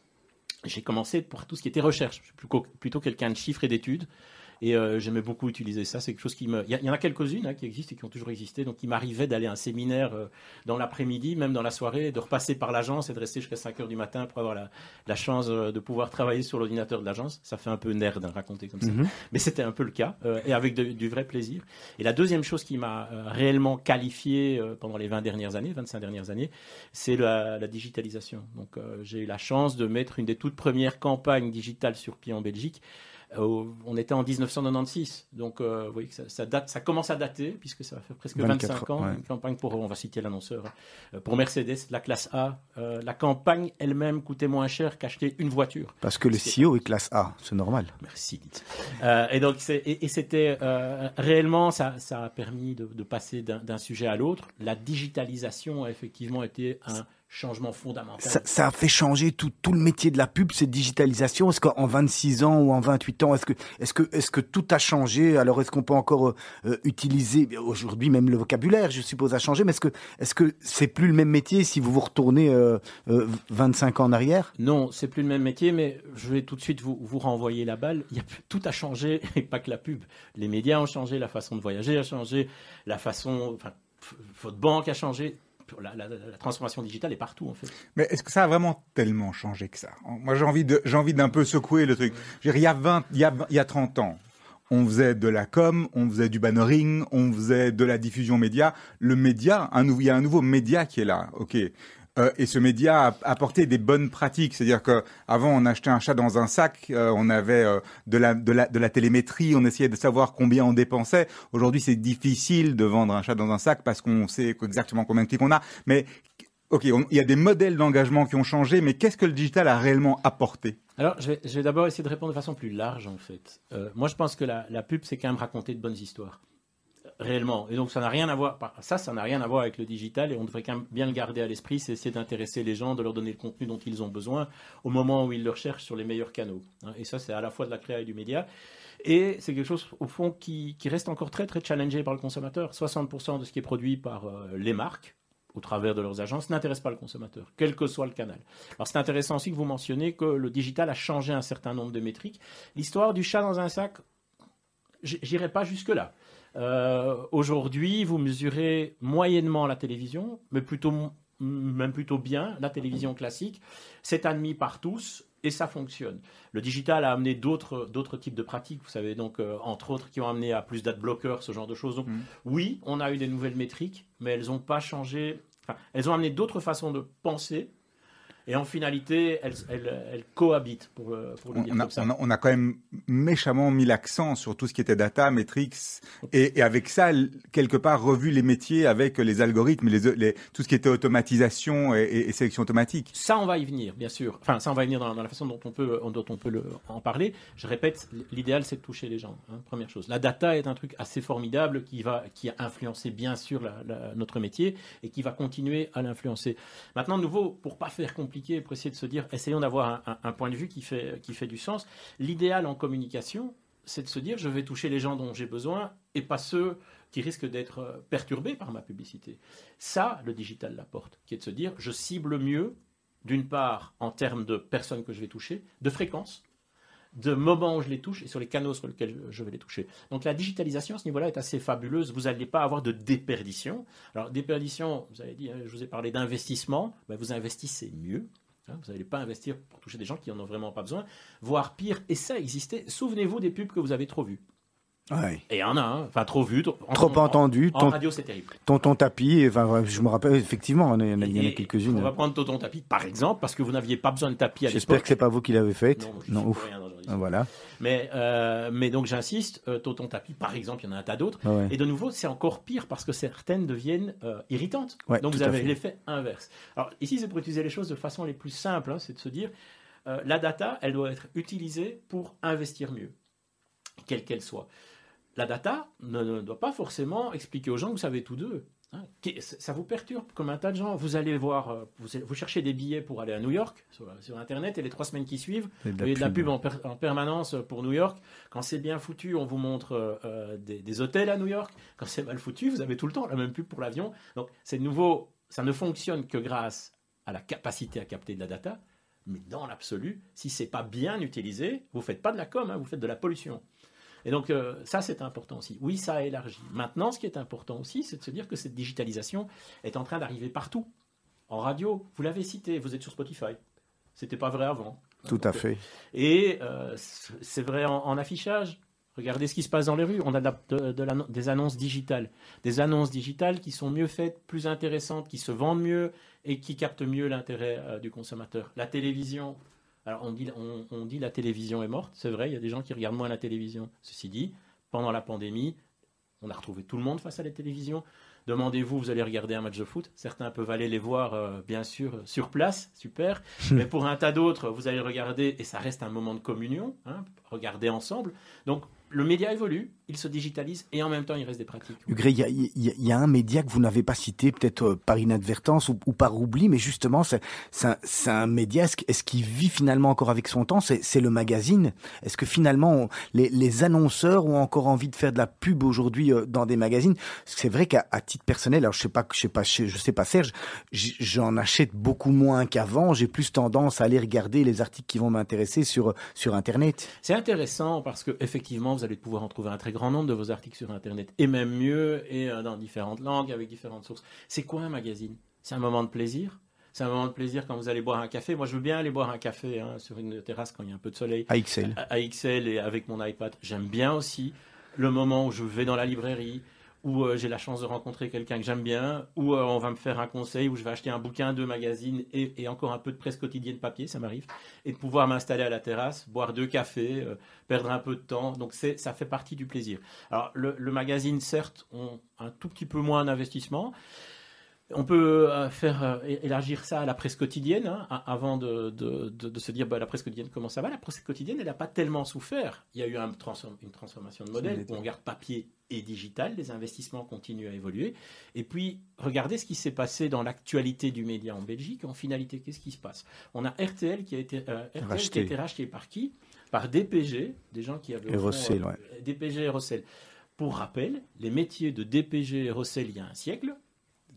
j'ai commencé pour tout ce qui était recherche. Je suis plutôt, plutôt quelqu'un de chiffres et d'études. Et euh, j'aimais beaucoup utiliser ça. C'est quelque chose qui me. Il y, en a quelques-unes hein, qui existent et qui ont toujours existé. Donc, il m'arrivait d'aller à un séminaire euh, dans l'après-midi, même dans la soirée, de repasser par l'agence et de rester jusqu'à 5 heures du matin pour avoir la, chance euh, de pouvoir travailler sur l'ordinateur de l'agence. Ça fait un peu nerd de raconter comme ça. Mhm. Mais c'était un peu le cas et avec du vrai plaisir. Et la deuxième chose qui m'a réellement qualifié pendant les 20 dernières années, 25 dernières années, c'est la, la, digitalisation. Donc, j'ai eu la chance de mettre une des toutes premières campagnes digitales sur pied en Belgique. Euh, on était en 1996, donc euh, vous voyez que ça, date, ça commence à dater puisque ça faire presque 25 ans. Une campagne pour, on va citer l'annonceur, hein. pour Mercedes, la classe A. Euh, la campagne elle-même coûtait moins cher qu'acheter une voiture. Parce que le CEO est classe A, c'est normal. Merci. et donc et, c'était réellement ça, ça a permis de, de passer d'un sujet à l'autre. La digitalisation a effectivement été un changement fondamental. Ça, a fait changer tout, tout, le métier de la pub, cette digitalisation. Est-ce qu'en 26 ans ou en 28 ans, est-ce que, est-ce que, est-ce que tout a changé? Alors, est-ce qu'on peut encore euh, euh, utiliser aujourd'hui même le vocabulaire, je suppose, a changé, mais est-ce que, est-ce que c'est plus le même métier si vous vous retournez 25 euh, ans en arrière? Non, c'est plus le même métier, mais je vais tout de suite vous, vous renvoyer la balle. Il y a, tout a changé et pas que la pub. Les médias ont changé, la façon de voyager a changé, la façon, enfin, votre banque a changé la, transformation digitale est partout en fait. Mais est-ce que ça a vraiment tellement changé que ça? Moi j'ai envie j'ai envie d'un peu secouer le truc. il y a 20 il y a, il y a 30 ans, on faisait de la com, on faisait du bannering, on faisait de la diffusion média. Le média, un, il y a un nouveau média qui est là. Ok, euh, et ce média a apporté des bonnes pratiques, c'est-à-dire qu'avant on achetait un chat dans un sac, euh, on avait euh, de, la, de, la, de la télémétrie, on essayait de savoir combien on dépensait. Aujourd'hui c'est difficile de vendre un chat dans un sac parce qu'on sait exactement combien de clics on a. Mais Ok, il y a des modèles d'engagement qui ont changé, mais qu'est-ce que le digital a réellement apporté? Alors, je vais, d'abord essayer de répondre de façon plus large, en fait. Moi, je pense que la, pub, c'est quand même raconter de bonnes histoires réellement. Et donc ça n'a rien à voir. Ça, ça n'a rien à voir avec le digital et on devrait quand même bien le garder à l'esprit. C'est essayer d'intéresser les gens, de leur donner le contenu dont ils ont besoin au moment où ils le recherchent sur les meilleurs canaux. Hein. Et ça, c'est à la fois de la création et du média. Et c'est quelque chose, au fond, qui, reste encore très, très challengé par le consommateur. 60% de ce qui est produit par euh, les marques, au travers de leurs agences n'intéresse pas le consommateur, quel que soit le canal. Alors c'est intéressant aussi que vous mentionniez que le digital a changé un certain nombre de métriques. L'histoire du chat dans un sac, j'irai pas jusque-là. Euh, aujourd'hui, vous mesurez moyennement la télévision, mais plutôt même plutôt bien la télévision classique. C'est admis par tous et ça fonctionne. Le digital a amené d'autres types de pratiques, vous savez, donc euh, entre autres qui ont amené à plus d'adblockers, ce genre de choses. Donc mm. oui, on a eu des nouvelles métriques, mais elles n'ont pas changé. Enfin, elles ont amené d'autres façons de penser et en finalité, elles, cohabitent, pour, euh, pour le on, dire a, ça. On a, quand même méchamment mis l'accent sur tout ce qui était data, metrics, et, avec ça, quelque part, revu les métiers avec les algorithmes, les, tout ce qui était automatisation et, sélection automatique. Ça, on va y venir, bien sûr. Enfin, ça, on va y venir dans, la façon dont on peut, dont on peut le, en parler. Je répète, l'idéal, c'est de toucher les gens, hein, première chose. La data est un truc assez formidable qui, va, qui a influencé, bien sûr, notre métier et qui va continuer à l'influencer. Maintenant, de nouveau, pour pas faire compliqué, pour essayer de se dire, essayons d'avoir un, point de vue qui fait, qui fait du sens. L'idéal en communication, c'est de se dire, je vais toucher les gens dont j'ai besoin et pas ceux qui risquent d'être euh, perturbés par ma publicité. Ça, le digital l'apporte, qui est de se dire, je cible mieux, d'une part, en termes de personnes que je vais toucher, de fréquences, de moments où je les touche et sur les canaux sur lesquels je vais les toucher. Donc la digitalisation à ce niveau-là est assez fabuleuse. Vous n'allez pas avoir de déperdition. Alors déperdition, vous avez dit, hein, je vous ai parlé d'investissement, ben, vous investissez mieux. Hein. vous n'allez pas investir pour toucher des gens qui n'en ont vraiment pas besoin, voire pire, et ça existait. Souvenez-vous des pubs que vous avez trop vues. Et il y en a, hein. enfin trop vu, trop, entendu. En, radio, c'est terrible. Tonton Tapis, enfin, je me rappelle effectivement, il y en a, quelques-unes. On va prendre Tonton Tapis, par exemple, parce que vous n'aviez pas besoin de tapis à l'époque. J'espère que c'est pas vous qui l'avez fait. Non, non ouf. Rien ah, voilà. Mais, euh, mais donc j'insiste, euh, Tonton Tapis, par exemple, il y en a un tas d'autres. Et de nouveau, c'est encore pire parce que certaines deviennent euh, irritantes. donc vous avez l'effet inverse. Alors ici, c'est pour utiliser les choses de façon les plus simple, hein, c'est de se dire, la data, elle doit être utilisée pour investir mieux, quelle qu'elle soit la data ne, doit pas forcément expliquer aux gens que vous savez tout d'eux. Hein. Ça vous perturbe comme un tas de gens. Vous allez voir, euh, vous, cherchez des billets pour aller à New York sur, Internet et les trois semaines qui suivent, vous avez de la pub en, permanence pour New York. Quand c'est bien foutu, on vous montre euh, euh, des, hôtels à New York. Quand c'est mal foutu, vous avez tout le temps la même pub pour l'avion. Donc c'est nouveau, ça ne fonctionne que grâce à la capacité à capter de la data. Mais dans l'absolu, si c'est pas bien utilisé, vous faites pas de la com, hein, vous faites de la pollution. Et donc euh, ça, c'est important aussi. Oui, ça a élargi. Maintenant, ce qui est important aussi, c'est de se dire que cette digitalisation est en train d'arriver partout. En radio, vous l'avez cité, vous êtes sur Spotify. C'était pas vrai avant. Tout à fait. Et euh, c'est vrai en, affichage. Regardez ce qui se passe dans les rues. On a des annonces digitales. Des annonces digitales qui sont mieux faites, plus intéressantes, qui se vendent mieux et qui captent mieux l'intérêt euh, du consommateur. La télévision, alors on dit, on, dit la télévision est morte, c'est vrai, il y a des gens qui regardent moins la télévision. Ceci dit, pendant la pandémie, on a retrouvé tout le monde face à la télévision. Demandez-vous, vous allez regarder un match de foot. Certains peuvent aller les voir, euh, bien sûr, sur place, super. Mais pour un tas d'autres, vous allez regarder, et ça reste un moment de communion, hein, regarder ensemble. Donc, le média évolue, il se digitalise et en même temps il reste des pratiques. Il y a, un média que vous n'avez pas cité, peut-être euh, par inadvertance ou, par oubli, mais justement c'est un, média, est-ce qu'il vit finalement encore avec son temps? C'est le magazine. Est-ce que finalement les, annonceurs ont encore envie de faire de la pub aujourd'hui euh, dans des magazines? C'est vrai qu'à titre personnel, alors je sais pas, je sais pas, je sais pas Serge, j'en achète beaucoup moins qu'avant. J'ai plus tendance à aller regarder les articles qui vont m'intéresser sur sur Internet. C'est intéressant parce que effectivement vous allez pouvoir en trouver un très grand nombre de vos articles sur Internet, et même mieux, et euh, dans différentes langues, avec différentes sources. C'est quoi un magazine? C'est un moment de plaisir? C'est un moment de plaisir quand vous allez boire un café. Moi, je veux bien aller boire un café hein, sur une terrasse quand il y a un peu de soleil. À XL. À, XL et avec mon iPad. J'aime bien aussi le moment où je vais dans la librairie, où euh, j'ai la chance de rencontrer quelqu'un que j'aime bien, où euh, on va me faire un conseil, où je vais acheter un bouquin, deux magazines et, encore un peu de presse quotidienne papier, ça m'arrive, et de pouvoir m'installer à la terrasse, boire deux cafés, euh, perdre un peu de temps. Donc ça fait partie du plaisir. Alors le, magazine, certes, ont un tout petit peu moins d'investissement. On peut euh, faire euh, élargir ça à la presse quotidienne, hein, avant de, de, se dire bah, la presse quotidienne comment ça va? La presse quotidienne, elle n'a pas tellement souffert. Il y a eu un une transformation de modèle où on garde papier et digital, les investissements continuent à évoluer. Et puis, regardez ce qui s'est passé dans l'actualité du média en Belgique. En finalité, qu'est-ce qui se passe? On a RTL qui a été, euh, racheté. racheté par qui? Par DPG, des gens qui avaient... Et Rossel, ouais. DPG et Rossel. Pour rappel, les métiers de DPG et Rossel il y a un siècle,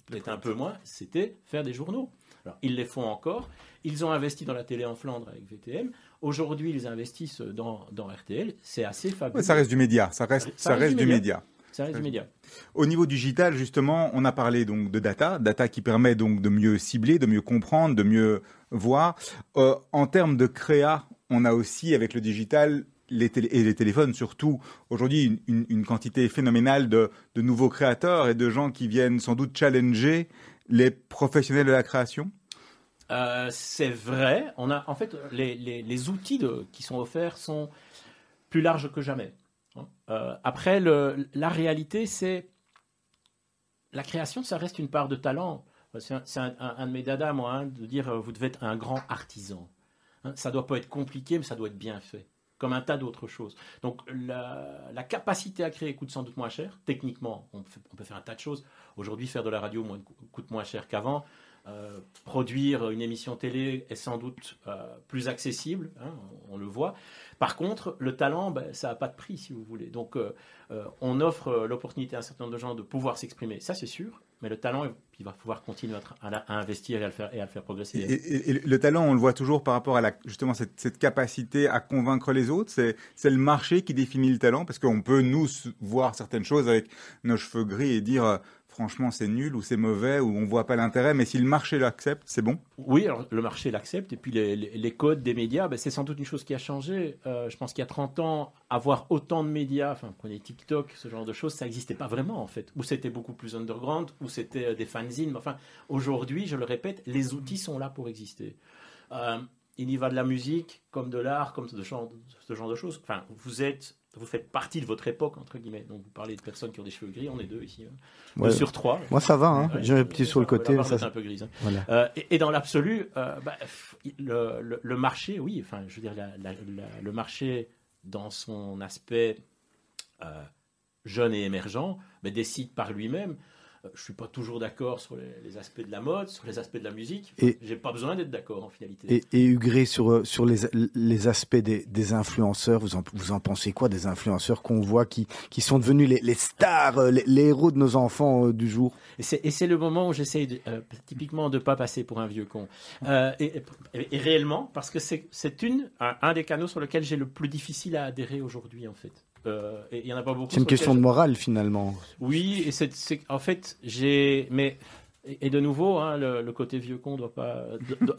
peut-être un peu moins, c'était faire des journaux. Alors, ils les font encore. Ils ont investi dans la télé en Flandre avec VTM. Aujourd'hui, ils investissent dans, dans RTL. C'est assez fabuleux. ça reste du média. Ça reste, ça, reste, du média. Ça reste du média. Au niveau digital, justement, on a parlé donc de data, data qui permet donc de mieux cibler, de mieux comprendre, de mieux voir. Euh, en termes de créa, on a aussi avec le digital les et les téléphones surtout, aujourd'hui une, quantité phénoménale de, nouveaux créateurs et de gens qui viennent sans doute challenger les professionnels de la création? Euh, C'est vrai. On a, en fait, les, outils qui sont offerts sont plus larges que jamais. Hein. Euh, après, la réalité, c'est la création, ça reste une part de talent. C'est un, de mes dadas, moi, hein, de dire euh, vous devez être un grand artisan. Hein. ça doit pas être compliqué, mais ça doit être bien fait comme un tas d'autres choses. Donc la, capacité à créer coûte sans doute moins cher. Techniquement, on, peut faire un tas de choses. Aujourd'hui, faire de la radio coûte moins cher qu'avant. Euh, produire une émission télé est sans doute euh, plus accessible, hein, on, le voit. Par contre, le talent, ben, ça n'a pas de prix, si vous voulez. Donc, euh, on offre l'opportunité à un certain nombre de gens de pouvoir s'exprimer, ça c'est sûr. Mais le talent, il va pouvoir continuer à, investir et à le faire, et à faire progresser. Et, le talent, on le voit toujours par rapport à justement cette, cette capacité à convaincre les autres. C'est le marché qui définit le talent, parce qu'on peut nous voir certaines choses avec nos cheveux gris et dire franchement c'est nul ou c'est mauvais ou on voit pas l'intérêt, mais si le marché l'accepte, c'est bon Oui, alors le marché l'accepte et puis les, codes des médias, ben, c'est sans doute une chose qui a changé. Euh, je pense qu'il y a 30 ans, avoir autant de médias, enfin prenez TikTok, ce genre de choses, ça n'existait pas vraiment en fait. Ou c'était beaucoup plus underground, ou c'était euh, des fanzines. Enfin, aujourd'hui, je le répète, les outils sont là pour exister. Euh, il y va de la musique, comme de l'art, comme ce genre, ce genre de choses. Enfin, vous êtes vous faites partie de votre époque, entre guillemets. Donc vous parlez de personnes qui ont des cheveux gris, on est deux ici. Hein. sur trois. Moi ça va, hein. j'ai un petit sur le côté. Ça, c'est un peu gris. Hein. Euh, et, dans l'absolu, euh, bah, le, marché, oui, enfin, je veux dire, le marché dans son aspect euh, jeune et émergent, mais décide par lui-même je suis pas toujours d'accord sur les, aspects de la mode, sur les aspects de la musique. Et j'ai pas besoin d'être d'accord en finalité. Et, et Hugré, sur, sur les, les aspects des, des influenceurs, vous en, vous en pensez quoi des influenceurs qu'on voit qui, qui sont devenus les, les stars, euh, les, héros de nos enfants euh, du jour? Et c'est le moment où j'essaye euh, typiquement de pas passer pour un vieux con. et, et, réellement, parce que c'est un, un des canaux sur lesquels j'ai le plus difficile à adhérer aujourd'hui en fait. Euh, il y en a pas beaucoup. C'est une question de morale finalement. Oui, et c'est en fait j'ai mais et de nouveau, hein, le, côté vieux con doit pas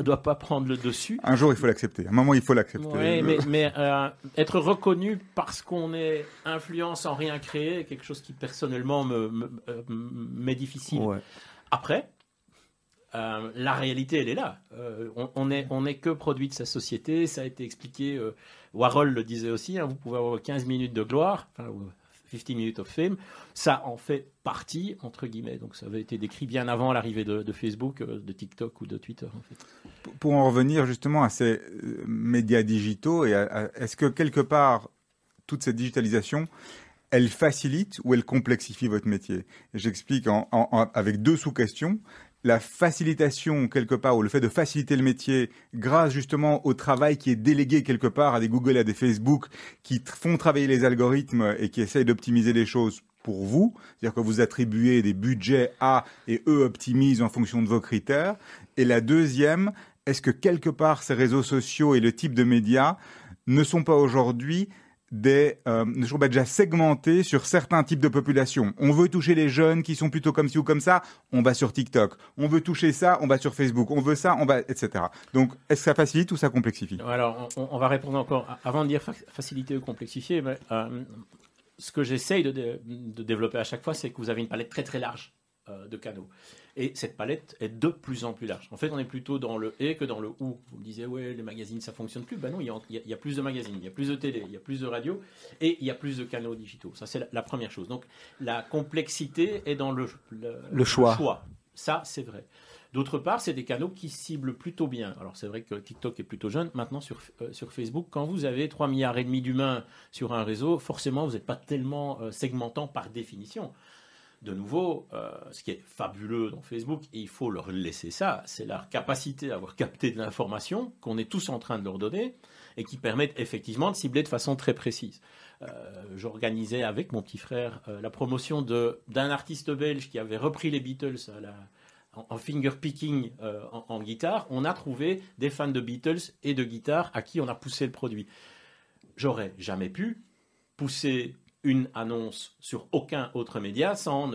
doit, pas prendre le dessus. Un jour, il faut l'accepter. un moment, il faut l'accepter. mais, mais euh, être reconnu parce qu'on est influence sans rien créer, quelque chose qui personnellement me m'est difficile. Après, euh, la réalité, elle est là. on, est, on est que produit de sa société. Ça a été expliqué Warhol le disait aussi, hein, vous pouvez avoir 15 minutes de gloire, enfin, 15 minutes of fame, ça en fait partie, entre guillemets. Donc ça avait été décrit bien avant l'arrivée de, Facebook, euh, de TikTok ou de Twitter. Pour en revenir justement à ces euh, médias digitaux, est-ce que quelque part, toute cette digitalisation, elle facilite ou elle complexifie votre métier? J'explique avec deux sous-questions la facilitation quelque part ou le fait de faciliter le métier grâce justement au travail qui est délégué quelque part à des Google, à des Facebook qui font travailler les algorithmes et qui essayent d'optimiser les choses pour vous, c'est-à-dire que vous attribuez des budgets à et eux optimisent en fonction de vos critères. Et la deuxième, est-ce que quelque part ces réseaux sociaux et le type de médias ne sont pas aujourd'hui des euh, déjà segmentés sur certains types de populations. On veut toucher les jeunes qui sont plutôt comme ci ou comme ça, on va sur TikTok. On veut toucher ça, on va sur Facebook. On veut ça, on va, etc. Donc, est-ce que ça facilite ou ça complexifie? Alors, on, va répondre encore. Avant de dire faciliter ou complexifier, euh, ce que j'essaye de, de, développer à chaque fois, c'est que vous avez une palette très très large euh, de canaux. Et cette palette est de plus en plus large. En fait, on est plutôt dans le et que dans le ou. Vous me disiez, ouais, les magazines, ça fonctionne plus. Ben non, il y, a, plus de magazines, il y a plus de télé, il y a plus de radio et il y a plus de canaux digitaux. Ça, c'est la, première chose. Donc, la complexité est dans le, le, choix. Ça, c'est vrai. D'autre part, c'est des canaux qui ciblent plutôt bien. Alors c'est vrai que TikTok est plutôt jeune. Maintenant sur, euh, sur Facebook, quand vous avez 3 milliards et demi d'humains sur un réseau, forcément vous n'êtes pas tellement euh, segmentant par définition. De nouveau, euh, ce qui est fabuleux dans Facebook, et il faut leur laisser ça, c'est leur capacité à avoir capté de l'information qu'on est tous en train de leur donner et qui permettent effectivement de cibler de façon très précise. J'organisais avec mon petit frère la promotion d'un artiste belge qui avait repris les Beatles en, finger picking euh, en, guitare, on a trouvé des fans de Beatles et de guitare à qui on a poussé le produit. J'aurais jamais pu pousser une annonce sur aucun autre média sans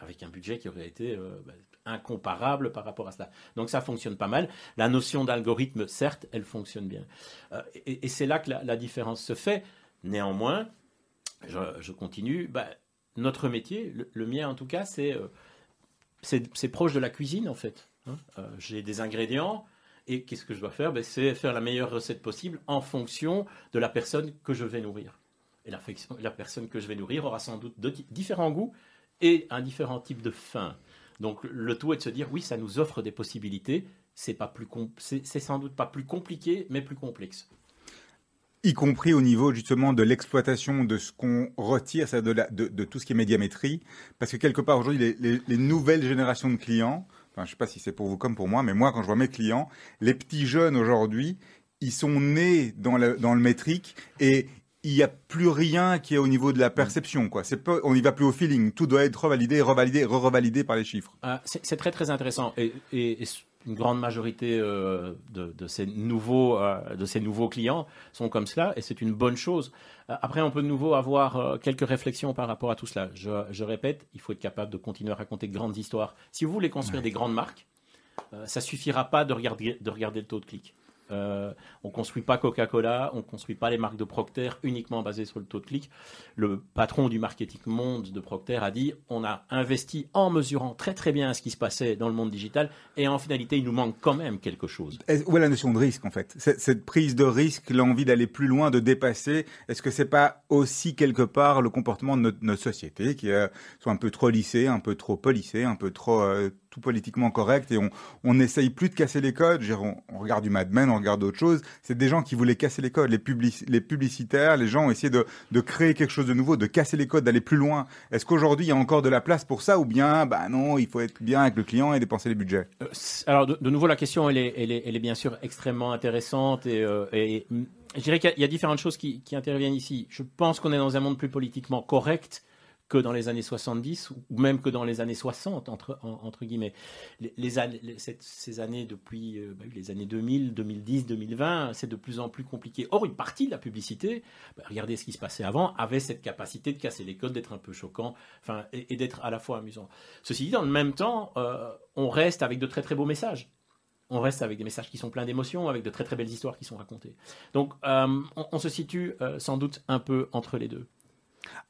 avec un budget qui aurait été euh, bah, incomparable par rapport à cela. Donc ça fonctionne pas mal. La notion d'algorithme, certes, elle fonctionne bien. Euh, et, c'est là que la, différence se fait. Néanmoins, je, continue. Bah, notre métier, le, mien en tout cas, c'est c'est proche de la cuisine en fait. Hein. Euh, j'ai des ingrédients et qu'est-ce que je dois faire? Ben, C'est faire la meilleure recette possible en fonction de la personne que je vais nourrir. Et la, personne que je vais nourrir aura sans doute différents goûts et un différent type de faim. Donc le tout est de se dire oui, ça nous offre des possibilités. C'est pas plus c'est sans doute pas plus compliqué, mais plus complexe y compris au niveau justement de l'exploitation de ce qu'on retire, de, de, tout ce qui est médiamétrie, parce que quelque part aujourd'hui, les, nouvelles générations de clients, enfin, je sais pas si c'est pour vous comme pour moi, mais moi quand je vois mes clients, les petits jeunes aujourd'hui, ils sont nés dans le, dans le métrique et il n'y a plus rien qui est au niveau de la perception. Quoi. On n'y va plus au feeling. Tout doit être revalidé, revalidé, re-revalidé par les chiffres. Ah, c'est très très intéressant. Et, et, et une grande majorité euh, de, ces nouveaux, euh, de ces nouveaux clients sont comme cela, et c'est une bonne chose. Euh, après, on peut de nouveau avoir quelques réflexions par rapport à tout cela. Je, répète, il faut être capable de continuer à raconter de grandes histoires. Si vous voulez construire des grandes marques, ça suffira pas de regarder, de regarder le taux de clic. Euh, on construit pas Coca-Cola, on construit pas les marques de Procter uniquement basées sur le taux de clic. Le patron du marketing monde de Procter a dit on a investi en mesurant très très bien ce qui se passait dans le monde digital et en finalité il nous manque quand même quelque chose. Où est la notion de risque en fait? Cette prise de risque, l'envie d'aller plus loin, de dépasser, est-ce que c'est pas aussi quelque part le comportement de notre, société qui euh, soit un peu trop lissé, un peu trop polissé, un peu trop euh, politiquement correct et on on n'essaye plus de casser les codes. On, regarde du Mad Men, on regarde d'autres choses. C'est des gens qui voulaient casser les codes, les, publicitaires, les gens ont essayé de, créer quelque chose de nouveau, de casser les codes, d'aller plus loin. Est-ce qu'aujourd'hui il y a encore de la place pour ça ou bien bah non, il faut être bien avec le client et dépenser les budgets? Euh, Alors de, nouveau la question elle est, bien sûr extrêmement intéressante et, euh, et je dirais qu'il y, a différentes choses qui interviennent ici. Je pense qu'on est dans un monde plus politiquement correct que dans les années 70 ou même que dans les années 60 entre, guillemets. Ces années depuis euh, bah les années 2000, 2010, 2020, c'est de plus en plus compliqué. Or, une partie de la publicité, bah, regardez ce qui se passait avant, avait cette capacité de casser les codes, d'être un peu choquant, enfin, et, d'être à la fois amusant. Ceci dit, dans le même temps, euh, on reste avec de très très beaux messages on reste avec des messages qui sont pleins d'émotions, avec de très très belles histoires qui sont racontées. Donc euh, on, se situe sans doute un peu entre les deux.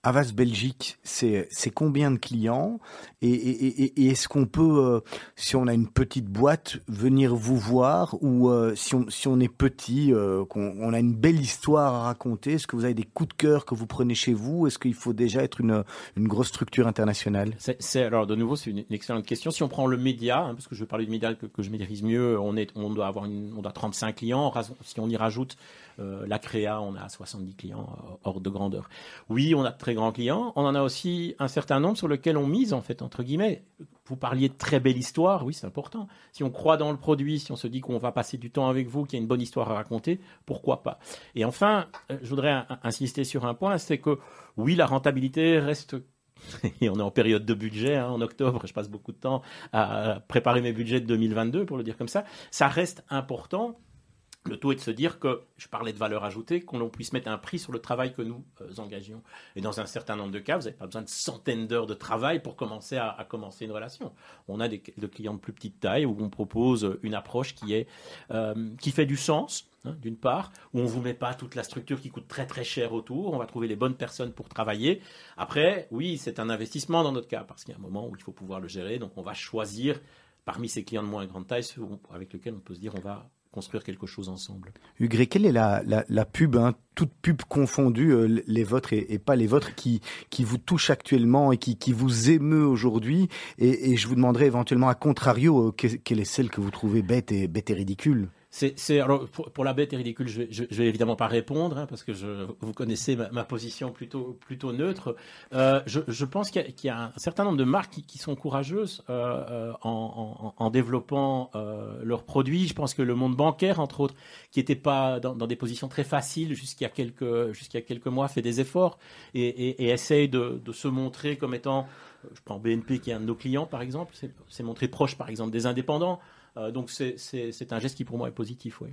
Avas Belgique, c'est combien de clients Et, est-ce qu'on peut, euh, si on a une petite boîte, venir vous voir Ou euh, si, on, si on est petit, euh, qu'on a une belle histoire à raconter, est-ce que vous avez des coups de cœur que vous prenez chez vous Est-ce qu'il faut déjà être une, une grosse structure internationale? C'est, Alors, de nouveau, c'est une, excellente question. Si on prend le média, hein, parce que je veux parler du média que, je maîtrise mieux, on, est, on, doit avoir on doit 35 clients. Si on y rajoute la créa, on a 70 clients hors de grandeur. Oui, on très grands clients. On en a aussi un certain nombre sur lesquels on mise, en fait, entre guillemets. Vous parliez de très belle histoire, oui, c'est important. Si on croit dans le produit, si on se dit qu'on va passer du temps avec vous, qu'il y a une bonne histoire à raconter, pourquoi pas? Et enfin, euh, je voudrais insister sur un point, c'est que oui, la rentabilité reste et on est en période de budget, hein, en octobre, je passe beaucoup de temps à préparer mes budgets de 2022, pour le dire comme ça. Ça reste important le tout est de se dire que, je parlais de valeur ajoutée, qu'on puisse mettre un prix sur le travail que nous euh, engagions. Et dans un certain nombre de cas, vous n'avez pas besoin de centaines d'heures de travail pour commencer à, commencer une relation. On a des, clients de plus petite taille où on propose une approche qui, est, euh, qui fait du sens, hein, d'une part, où on ne vous met pas toute la structure qui coûte très très cher autour, on va trouver les bonnes personnes pour travailler. Après, oui, c'est un investissement dans notre cas, parce qu'il y a un moment où il faut pouvoir le gérer, donc on va choisir parmi ces clients de moins grande taille ceux avec lesquels on peut se dire on va construire quelque chose ensemble. Hugues, quelle est la, la, pub, hein, toute pub confondue, euh, les vôtres et, pas les vôtres, qui, qui vous touche actuellement et qui, qui vous émeut aujourd'hui? Et, et, je vous demanderai éventuellement, à contrario, quelle est celle que vous trouvez bête et, bête et ridicule? C'est, alors, pour, la bête et ridicule, je, je, vais évidemment pas répondre hein, parce que je, vous connaissez ma, position plutôt, plutôt neutre. Euh, je, pense qu'il y, a, un certain nombre de marques qui, sont courageuses euh, euh, en, développant leurs produits. Je pense que le monde bancaire, entre autres, qui n'était pas dans, des positions très faciles jusqu'à quelques, jusqu'à quelques mois, fait des efforts et, essaye de, de, se montrer comme étant, je prends BNP qui est un de nos clients par exemple, c'est montré proche par exemple des indépendants. Euh, donc c'est un geste qui pour moi est positif. Oui.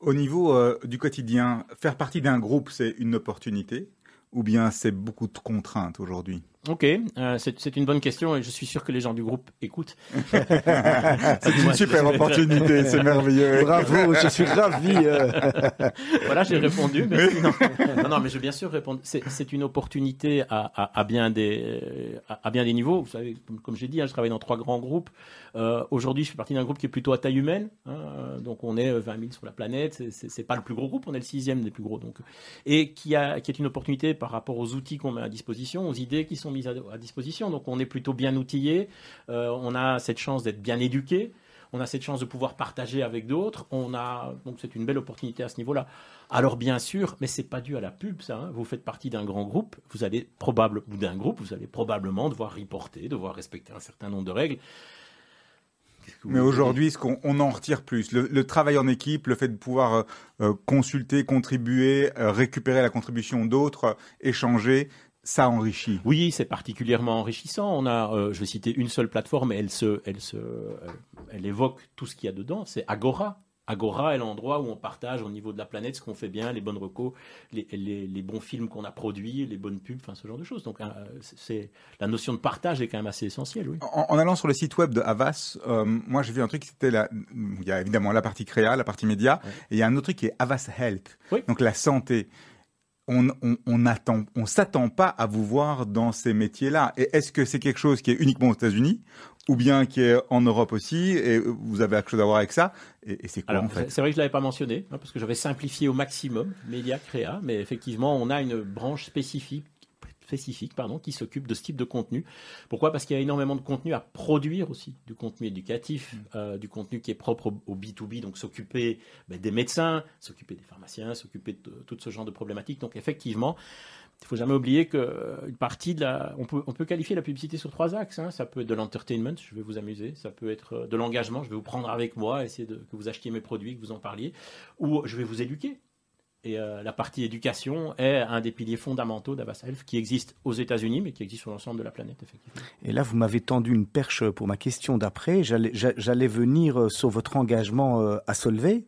Au niveau euh, du quotidien, faire partie d'un groupe, c'est une opportunité ou bien c'est beaucoup de contraintes aujourd'hui? Ok, euh, c'est une bonne question et je suis sûr que les gens du groupe écoutent. c'est une super opportunité, c'est merveilleux. Bravo, je suis ravi. Euh. voilà, j'ai répondu. non. non. mais je vais bien sûr répondre. C'est une opportunité à, bien des, à, bien des niveaux. Vous savez, comme, j'ai dit, hein, je travaille dans trois grands groupes. Euh, aujourd'hui, je fais partie d'un groupe qui est plutôt à taille humaine. Hein, donc, on est 20 000 sur la planète. C'est pas le plus gros groupe, on est le sixième des plus gros. Donc, et qui, a, qui est une opportunité par rapport aux outils qu'on met à disposition, aux idées qui sont mises à, disposition. Donc on est plutôt bien outillé, euh, on a cette chance d'être bien éduqué, on a cette chance de pouvoir partager avec d'autres. On a donc c'est une belle opportunité à ce niveau-là. Alors bien sûr, mais c'est pas dû à la pub, ça. Hein. Vous faites partie d'un grand groupe, vous allez probable ou d'un groupe, vous allez probablement devoir reporter, devoir respecter un certain nombre de règles. Mais aujourd'hui, ce qu'on en retire plus, le, travail en équipe, le fait de pouvoir euh, euh, consulter, contribuer, récupérer la contribution d'autres, échanger, ça enrichit. Oui, c'est particulièrement enrichissant. On a, euh, je vais citer une seule plateforme, elle se, elle se, elle évoque tout ce qu'il y a dedans. C'est Agora. Agora est l'endroit où on partage au niveau de la planète ce qu'on fait bien, les bonnes recos, les, les, bons films qu'on a produits, les bonnes pubs, enfin ce genre de choses. Donc euh, c'est la notion de partage est quand même assez essentielle. Oui. En, allant sur le site web de Havas, euh, moi j'ai vu un truc c'était la, il y a évidemment la partie créa, la partie média, et il y a un autre truc qui est Havas Health, donc la santé on on, attend, on s'attend pas à vous voir dans ces métiers-là. Et est-ce que c'est quelque chose qui est uniquement aux États-Unis ou bien qui est en Europe aussi et vous avez quelque chose à voir avec ça et, c'est quoi en fait? C'est vrai que je l'avais pas mentionné hein, parce que j'avais simplifié au maximum Média Créa, mais effectivement on a une branche spécifique spécifique pardon, qui s'occupe de ce type de contenu. Pourquoi? Parce qu'il y a énormément de contenu à produire aussi, du contenu éducatif, mm. euh, du contenu qui est propre au, B2B, donc s'occuper ben, des médecins, s'occuper des pharmaciens, s'occuper de, tout ce genre de problématiques. Donc effectivement, il ne faut jamais oublier qu'une euh, partie de la... On peut, on peut qualifier la publicité sur trois axes. Hein. Ça peut être de l'entertainment, je vais vous amuser. Ça peut être euh, de l'engagement, je vais vous prendre avec moi, essayer de, que vous achetiez mes produits, que vous en parliez. Ou je vais vous éduquer. Et euh, la partie éducation est un des piliers fondamentaux d'Avas Health qui existe aux États-Unis, mais qui existe sur l'ensemble de la planète, effectivement. Et là, vous m'avez tendu une perche pour ma question d'après. J'allais venir euh, sur votre engagement euh, à Solvay.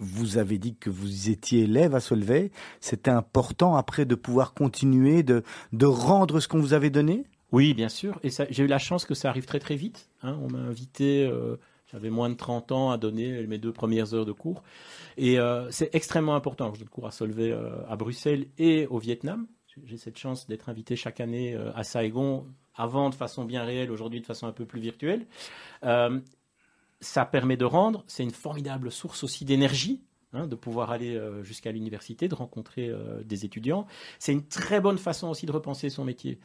Vous avez dit que vous étiez élève à Solvay. C'était important après de pouvoir continuer, de, de rendre ce qu'on vous avait donné? Oui, bien sûr. Et j'ai eu la chance que ça arrive très très vite. Hein. On m'a invité. J'avais moins de 30 ans à donner mes deux premières heures de cours. Et euh, c'est extrêmement important. Je donne cours à Solvay euh, à Bruxelles et au Vietnam. J'ai cette chance d'être invité chaque année euh, à Saigon, avant de façon bien réelle, aujourd'hui de façon un peu plus virtuelle. ça permet de rendre, c'est une formidable source aussi d'énergie Hein, de pouvoir aller jusqu'à l'université, de rencontrer des étudiants. C'est une très bonne façon aussi de repenser son métier.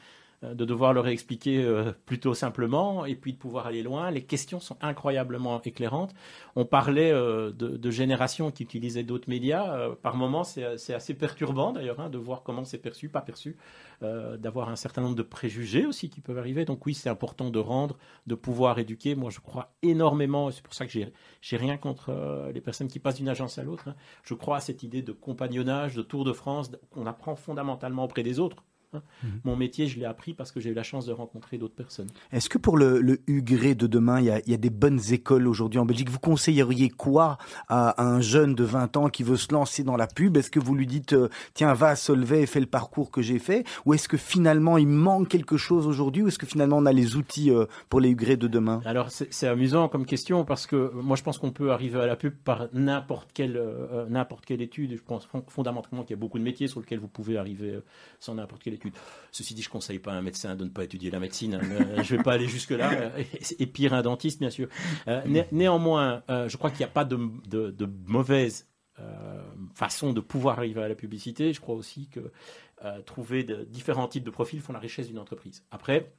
Euh, de devoir leur expliquer euh, plutôt simplement et puis de pouvoir aller loin. Les questions sont incroyablement éclairantes. On parlait euh, de, générations qui utilisaient d'autres médias. par moments, c'est assez perturbant d'ailleurs hein, de voir comment c'est perçu, pas perçu, d'avoir un certain nombre de préjugés aussi qui peuvent arriver. Donc oui, c'est important de rendre, de pouvoir éduquer. Moi, je crois énormément, c'est pour ça que j'ai rien contre les personnes qui passent d'une agence à l'autre. Hein. Je crois à cette idée de compagnonnage, de Tour de France, qu'on apprend fondamentalement auprès des autres. Hein. Mhm. Mon métier, je l'ai appris parce que j'ai eu la chance de rencontrer d'autres personnes. Est-ce que pour le, le Ugré de demain, il y, a, des bonnes écoles aujourd'hui en Belgique? Vous conseilleriez quoi à, un jeune de 20 ans qui veut se lancer dans la pub? Est-ce que vous lui dites, euh, tiens, va à Solvay et fais le parcours que j'ai fait Ou est-ce que finalement, il manque quelque chose aujourd'hui? Ou est-ce que finalement, on a les outils euh, pour les Ugré de demain? Alors, c'est amusant comme question parce que moi, je pense qu'on peut arriver à la pub par n'importe quelle, euh, n'importe quelle étude. Je pense fondamentalement qu'il y a beaucoup de métiers sur lesquels vous pouvez arriver sans n'importe quelle étude Ceci dit, je ne conseille pas à un médecin de ne pas étudier la médecine. Hein. Euh, je ne vais pas aller jusque-là. Et, pire, un dentiste, bien sûr. néanmoins, je crois qu'il n'y a pas de, de, mauvaise façon de pouvoir arriver à la publicité. Je crois aussi que trouver de, différents types de profils font la richesse d'une entreprise. Après,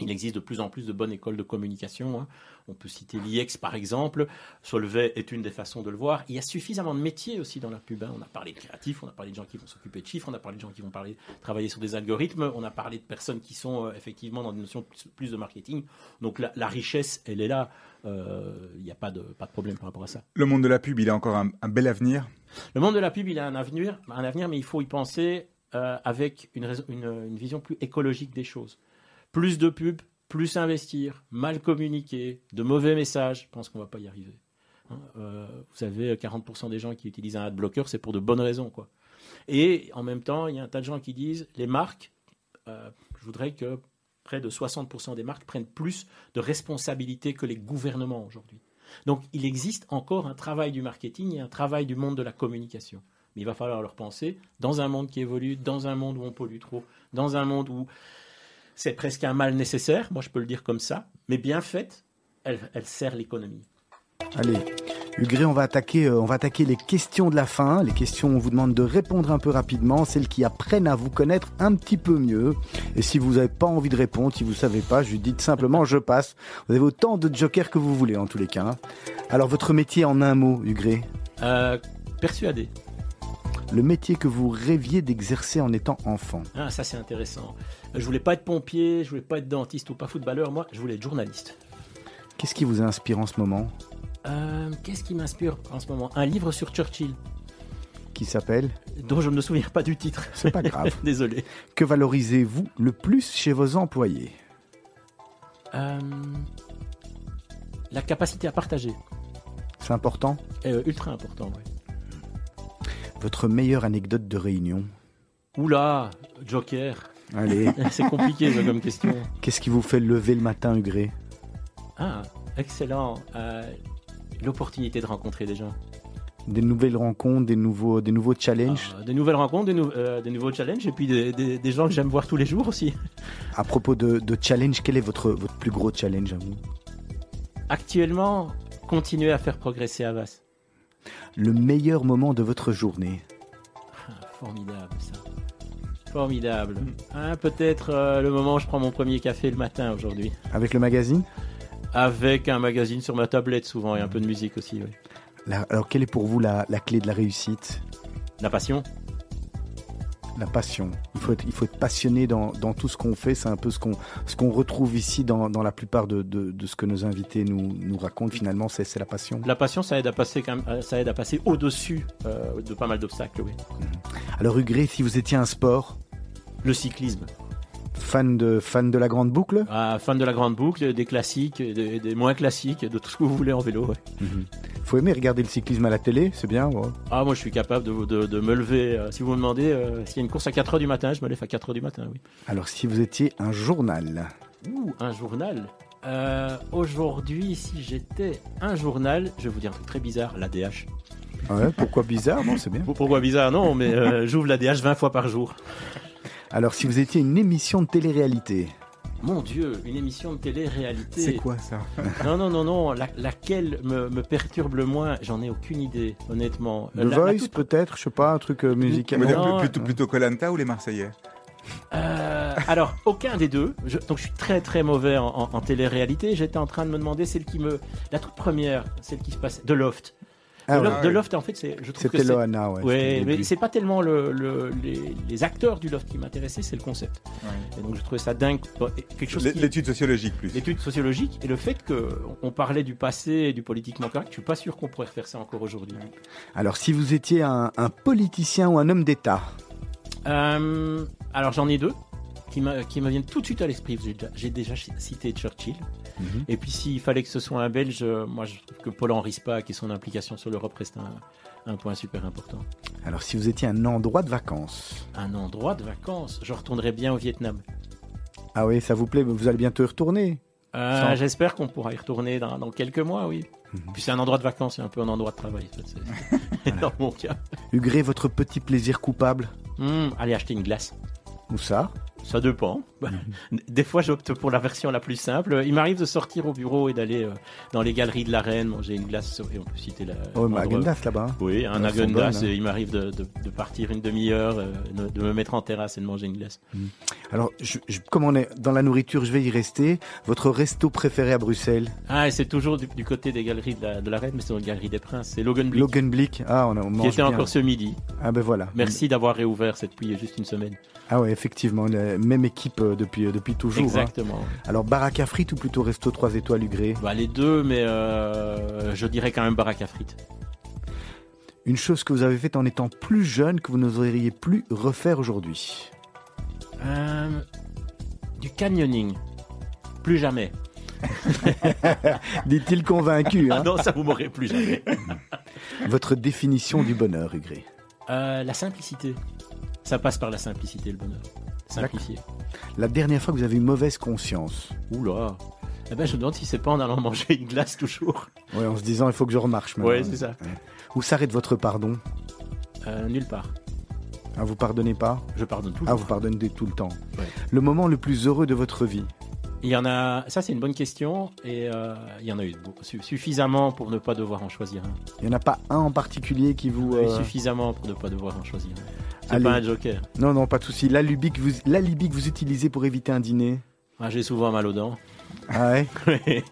il existe de plus en plus de bonnes écoles de communication. Hein. On peut citer l'IEX par exemple. Solvay est une des façons de le voir. Il y a suffisamment de métiers aussi dans la pub. Hein. On a parlé de créatifs, on a parlé de gens qui vont s'occuper de chiffres, on a parlé de gens qui vont parler, travailler sur des algorithmes, on a parlé de personnes qui sont euh, effectivement dans des notions plus, de marketing. Donc la, richesse, elle est là. Euh, il n'y a pas de, pas de problème par rapport à ça. Le monde de la pub, il a encore un, bel avenir? Le monde de la pub, il a un avenir, un avenir mais il faut y penser euh, avec une, une vision plus écologique des choses plus de pubs, plus investir, mal communiquer, de mauvais messages, je pense qu'on ne va pas y arriver. Hein. Euh, vous savez, 40% des gens qui utilisent un ad blocker, c'est pour de bonnes raisons. Quoi. Et en même temps, il y a un tas de gens qui disent, les marques, euh, je voudrais que près de 60% des marques prennent plus de responsabilités que les gouvernements aujourd'hui. Donc il existe encore un travail du marketing et un travail du monde de la communication. Mais il va falloir leur penser dans un monde qui évolue, dans un monde où on pollue trop, dans un monde où c'est presque un mal nécessaire, moi je peux le dire comme ça, mais bien faite, elle, sert l'économie. Allez, Hugré, on va attaquer, euh, on va attaquer les questions de la fin. Les questions, on vous demande de répondre un peu rapidement, celles qui apprennent à vous connaître un petit peu mieux. Et si vous n'avez pas envie de répondre, si vous ne savez pas, je dis simplement je passe. Vous avez autant de jokers que vous voulez en tous les cas. Alors votre métier en un mot, Hugré? Euh, Persuadé le métier que vous rêviez d'exercer en étant enfant Ah, ça c'est intéressant. Je voulais pas être pompier, je voulais pas être dentiste ou pas footballeur, moi je voulais être journaliste. Qu'est-ce qui vous inspire en ce moment? Euh, Qu'est-ce qui m'inspire en ce moment? Un livre sur Churchill. Qui s'appelle? Dont je ne me souviens pas du titre. C'est pas grave. Désolé. Que valorisez-vous le plus chez vos employés? Euh, La capacité à partager. C'est important? Euh, Ultra important, oui. Votre meilleure anecdote de réunion Oula, Joker. Allez. C'est compliqué comme question. Qu'est-ce qui vous fait lever le matin, Hugré? Ah, excellent. Euh, l'opportunité de rencontrer des gens. Des nouvelles rencontres, des nouveaux, des nouveaux challenges ah, Des nouvelles rencontres, des, euh, nouveaux challenges et puis des, gens que j'aime voir tous les jours aussi. À propos de, de challenge, quel est votre, votre plus gros challenge à vous? Actuellement, continuer à faire progresser Avas le meilleur moment de votre journée Formidable ça. Formidable. Ah, peut-être euh, le moment où je prends mon premier café le matin aujourd'hui. Avec le magazine? Avec un magazine sur ma tablette souvent et un peu de musique aussi. alors quelle est pour vous la clé de la réussite? La passion la passion. Il faut être, il faut être passionné dans, tout ce qu'on fait. C'est un peu ce qu'on ce qu'on retrouve ici dans, la plupart de, ce que nos invités nous, nous racontent. Finalement, c'est la passion. La passion, ça aide à passer, quand euh, ça aide à passer au-dessus euh, de pas mal d'obstacles, oui. Mhm. Alors, Hugré, si vous étiez un sport? Le cyclisme. Fan de, fan de la grande boucle? Ah, Fan de la grande boucle, des classiques, des, moins classiques, de tout ce que vous voulez en vélo. Ouais. Mhm. Faut aimer regarder le cyclisme à la télé, c'est bien. Ah, moi je suis capable de, de, me lever. Euh, si vous me demandez euh, s'il y a une course à 4h du matin, je me lève à 4h du matin, oui. Alors si vous étiez un journal Ouh, un journal euh, Aujourd'hui, si j'étais un journal, je vais vous dire un truc très bizarre, l'ADH. Ouais, pourquoi bizarre? Non, c'est bien. Pourquoi bizarre? Non, mais j'ouvre l'ADH 20 fois par jour. Alors, si vous étiez une émission de télé-réalité mon Dieu, une émission de télé-réalité. C'est quoi ça Non, non, non, non. laquelle me, perturbe le moins J'en ai aucune idée, honnêtement. Le Voice, peut-être Je sais pas, un truc euh, musical. plutôt, plutôt Colanta ou les Marseillais? Euh, alors, aucun des deux. donc, je suis très très mauvais en, en télé-réalité. J'étais en train de me demander celle qui me. La toute première, celle qui se passe. De Loft. Ah de, Loft, en fait, c'est, je trouve C'était Loana, ouais. ouais mais c'est pas tellement le, les, acteurs du Loft qui m'intéressaient, c'est le concept. Et donc je trouvais ça dingue. Quelque chose L'étude sociologique plus. L'étude sociologique et le fait qu'on parlait du passé et du politiquement correct, je suis pas sûr qu'on pourrait faire ça encore aujourd'hui. Alors si vous étiez un, politicien ou un homme d'État? Euh, Alors j'en ai deux qui, qui me viennent tout de suite à l'esprit. J'ai déjà cité Churchill. Mhm. Et puis s'il fallait que ce soit un Belge, euh, moi je trouve que Paul-Henri Spaak et son implication sur l'Europe reste un, point super important. Alors si vous étiez un endroit de vacances Un endroit de vacances? Je retournerais bien au Vietnam. Ah oui, ça vous plaît Vous allez bientôt y retourner euh, J'espère qu'on pourra y retourner dans, quelques mois, oui. Mhm. Puis c'est un endroit de vacances, c'est un peu un endroit de travail. C'est dans mon cas. Hugré, votre petit plaisir coupable hmm, Allez acheter une glace. Où ça? Ça dépend. Des fois, j'opte pour la version la plus simple. Il m'arrive de sortir au bureau et d'aller euh, dans les galeries de l'arène, manger une glace. Et on peut citer la. Oh, mais là-bas. Oui, un Agendas. Hein. Il m'arrive de, partir une demi-heure, euh, de me mettre en terrasse et de manger une glace. Mm. Alors, je, comme on est dans la nourriture, je vais y rester. Votre resto préféré à Bruxelles Ah, c'est toujours du, côté des galeries de l'arène, mais c'est dans la galerie des Princes. C'est Logan Blick. Logan Blick. Ah, on, a, Qui était encore ce midi. Ah ben voilà. Merci d'avoir réouvert cette pluie juste une semaine. Ah ouais, effectivement, la même équipe euh, depuis, euh, depuis toujours. Hein. Exactement. Alors, baraque à frites ou plutôt resto 3 étoiles Ugré bah, Les deux, mais euh, je dirais quand même baraque à frites. Une chose que vous avez faite en étant plus jeune que vous n'oseriez plus refaire aujourd'hui Du canyoning. Plus jamais. Dit-il convaincu. Hein ah non, ça vous m'aurez plus jamais. Votre définition du bonheur, Ugré La simplicité. Ça passe par la simplicité, le bonheur. Simplifier. La dernière fois que vous avez eu mauvaise conscience Oula eh ben, je me demande si c'est pas en allant manger une glace toujours. Oui, en se disant il faut que je remarche. Oui, c'est ça. Où s'arrête votre pardon? Euh, Nulle part. Ah, vous pardonnez pas Je pardonne tout le ah, vous pardonnez tout le temps. Le moment le plus heureux de votre vie Il y en a. Ça, c'est une bonne question. Et euh, il y en a eu suffisamment pour ne pas devoir en choisir un. Il n'y en a pas un en particulier qui vous. Euh, suffisamment pour ne pas devoir en choisir un. C'est pas un joker. Non, non, pas de souci. L'alibi que, vous, que vous utilisez pour éviter un dîner ah, J'ai souvent mal aux dents. Ah ouais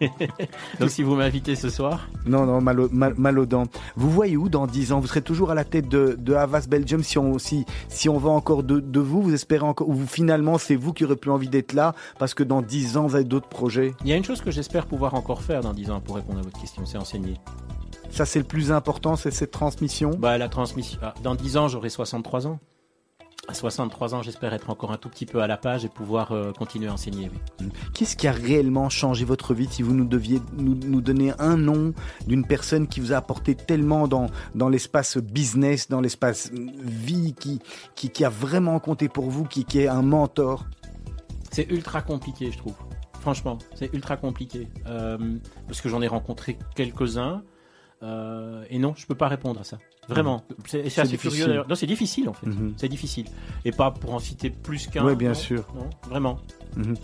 Donc si vous m'invitez ce soir Non, non, mal, mal, aux dents. Vous voyez où dans 10 ans? Vous serez toujours à la tête de, de Havas Belgium si on, si, si on va encore de, de vous? Vous espérez encore Ou finalement c'est vous qui aurez plus envie d'être là parce que dans 10 ans vous avez d'autres projets? Il y a une chose que j'espère pouvoir encore faire dans 10 ans pour répondre à votre question, c'est enseigner. Ça, c'est le plus important, c'est cette transmission? Bah, la transmission. Ah, dans 10 ans, j'aurai 63 ans. À 63 ans, j'espère être encore un tout petit peu à la page et pouvoir euh, continuer à enseigner. Qu'est-ce qui a réellement changé votre vie si vous nous deviez nous, donner un nom d'une personne qui vous a apporté tellement dans, dans l'espace business, dans l'espace vie, qui, qui, qui, a vraiment compté pour vous, qui, qui est un mentor? C'est ultra compliqué, je trouve. Franchement, c'est ultra compliqué. Euh, parce que j'en ai rencontré quelques-uns. Euh, et non, je peux pas répondre à ça. Vraiment. Mhm. C'est assez curieux Non, c'est difficile en fait. Mhm. C'est difficile. Et pas pour en citer plus qu'un. Oui, bien sûr. Non, vraiment. Mhm.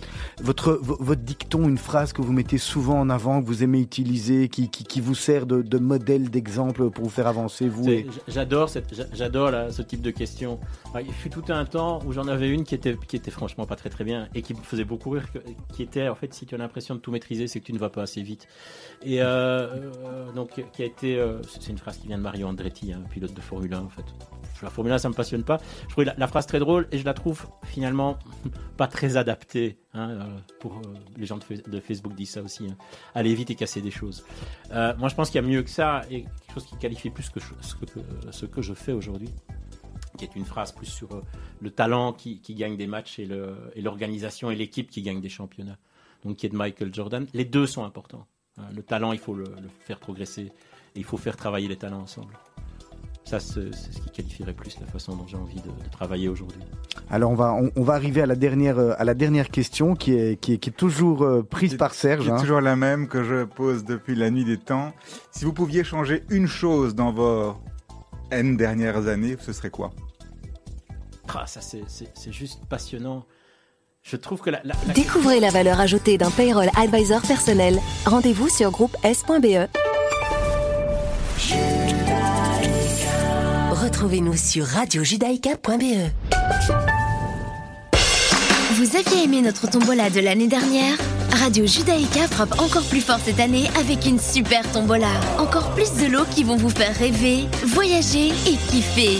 Votre, votre dicton, une phrase que vous mettez souvent en avant, que vous aimez utiliser, qui, qui, vous sert de, modèle, d'exemple pour vous faire avancer, vous J'adore j'adore ce type de questions. Ah, il fut tout un temps où j'en avais une qui était, qui était franchement pas très très bien et qui me faisait beaucoup rire, qui était en fait si tu as l'impression de tout maîtriser, c'est que tu ne vas pas assez vite. Et euh, euh, donc qui a été, euh, c'est une phrase qui vient de Mario Andretti, un pilote de Formule 1 en fait la Formule 1, ça me passionne pas. Je trouvais la, phrase très drôle et je la trouve finalement pas très adaptée. Hein, euh, pour euh, les gens de, Facebook disent ça aussi. Hein. Aller vite et casser des choses. Euh, moi, je pense qu'il y a mieux que ça et quelque chose qui qualifie plus que ce, que, je fais aujourd'hui qui est une phrase plus sur le talent qui, gagne des matchs et l'organisation et l'équipe qui gagne des championnats. Donc qui est de Michael Jordan. Les deux sont importants. Hein. Le talent, il faut le faire progresser et il faut faire travailler les talents ensemble. Ça, c'est ce qui qualifierait plus la façon dont j'ai envie de, travailler aujourd'hui. Alors, on va, on, va arriver à la dernière, euh, à la dernière question qui est, qui est, toujours euh, prise par Serge. C'est hein. toujours la même que je pose depuis la nuit des temps. Si vous pouviez changer une chose dans vos N dernières années, ce serait quoi? Ah, Ça, c'est juste passionnant. Je trouve que la, Découvrez la valeur ajoutée d'un payroll advisor personnel. Rendez-vous sur groupe S.be. Retrouvez-nous sur radiojudaïka.be. Vous aviez aimé notre tombola de l'année dernière? Radio Judaïka frappe encore plus fort cette année avec une super tombola. Encore plus de lots qui vont vous faire rêver, voyager et kiffer.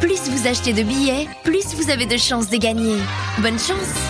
plus vous achetez de billets, plus vous avez de chances de gagner. Bonne chance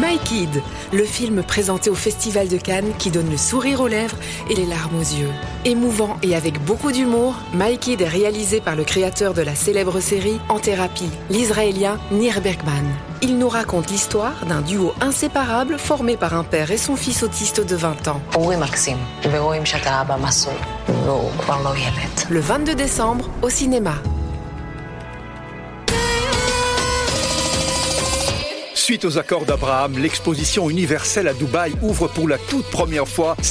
My Kid, le film présenté au Festival de Cannes qui donne le sourire aux lèvres et les larmes aux yeux. Émouvant et avec beaucoup d'humour, My Kid est réalisé par le créateur de la célèbre série En thérapie, l'Israélien Nir Bergman. Il nous raconte l'histoire d'un duo inséparable formé par un père et son fils autiste de 20 ans. Le 22 décembre, au cinéma. Suite aux accords d'Abraham, l'exposition universelle à Dubaï ouvre pour la toute première fois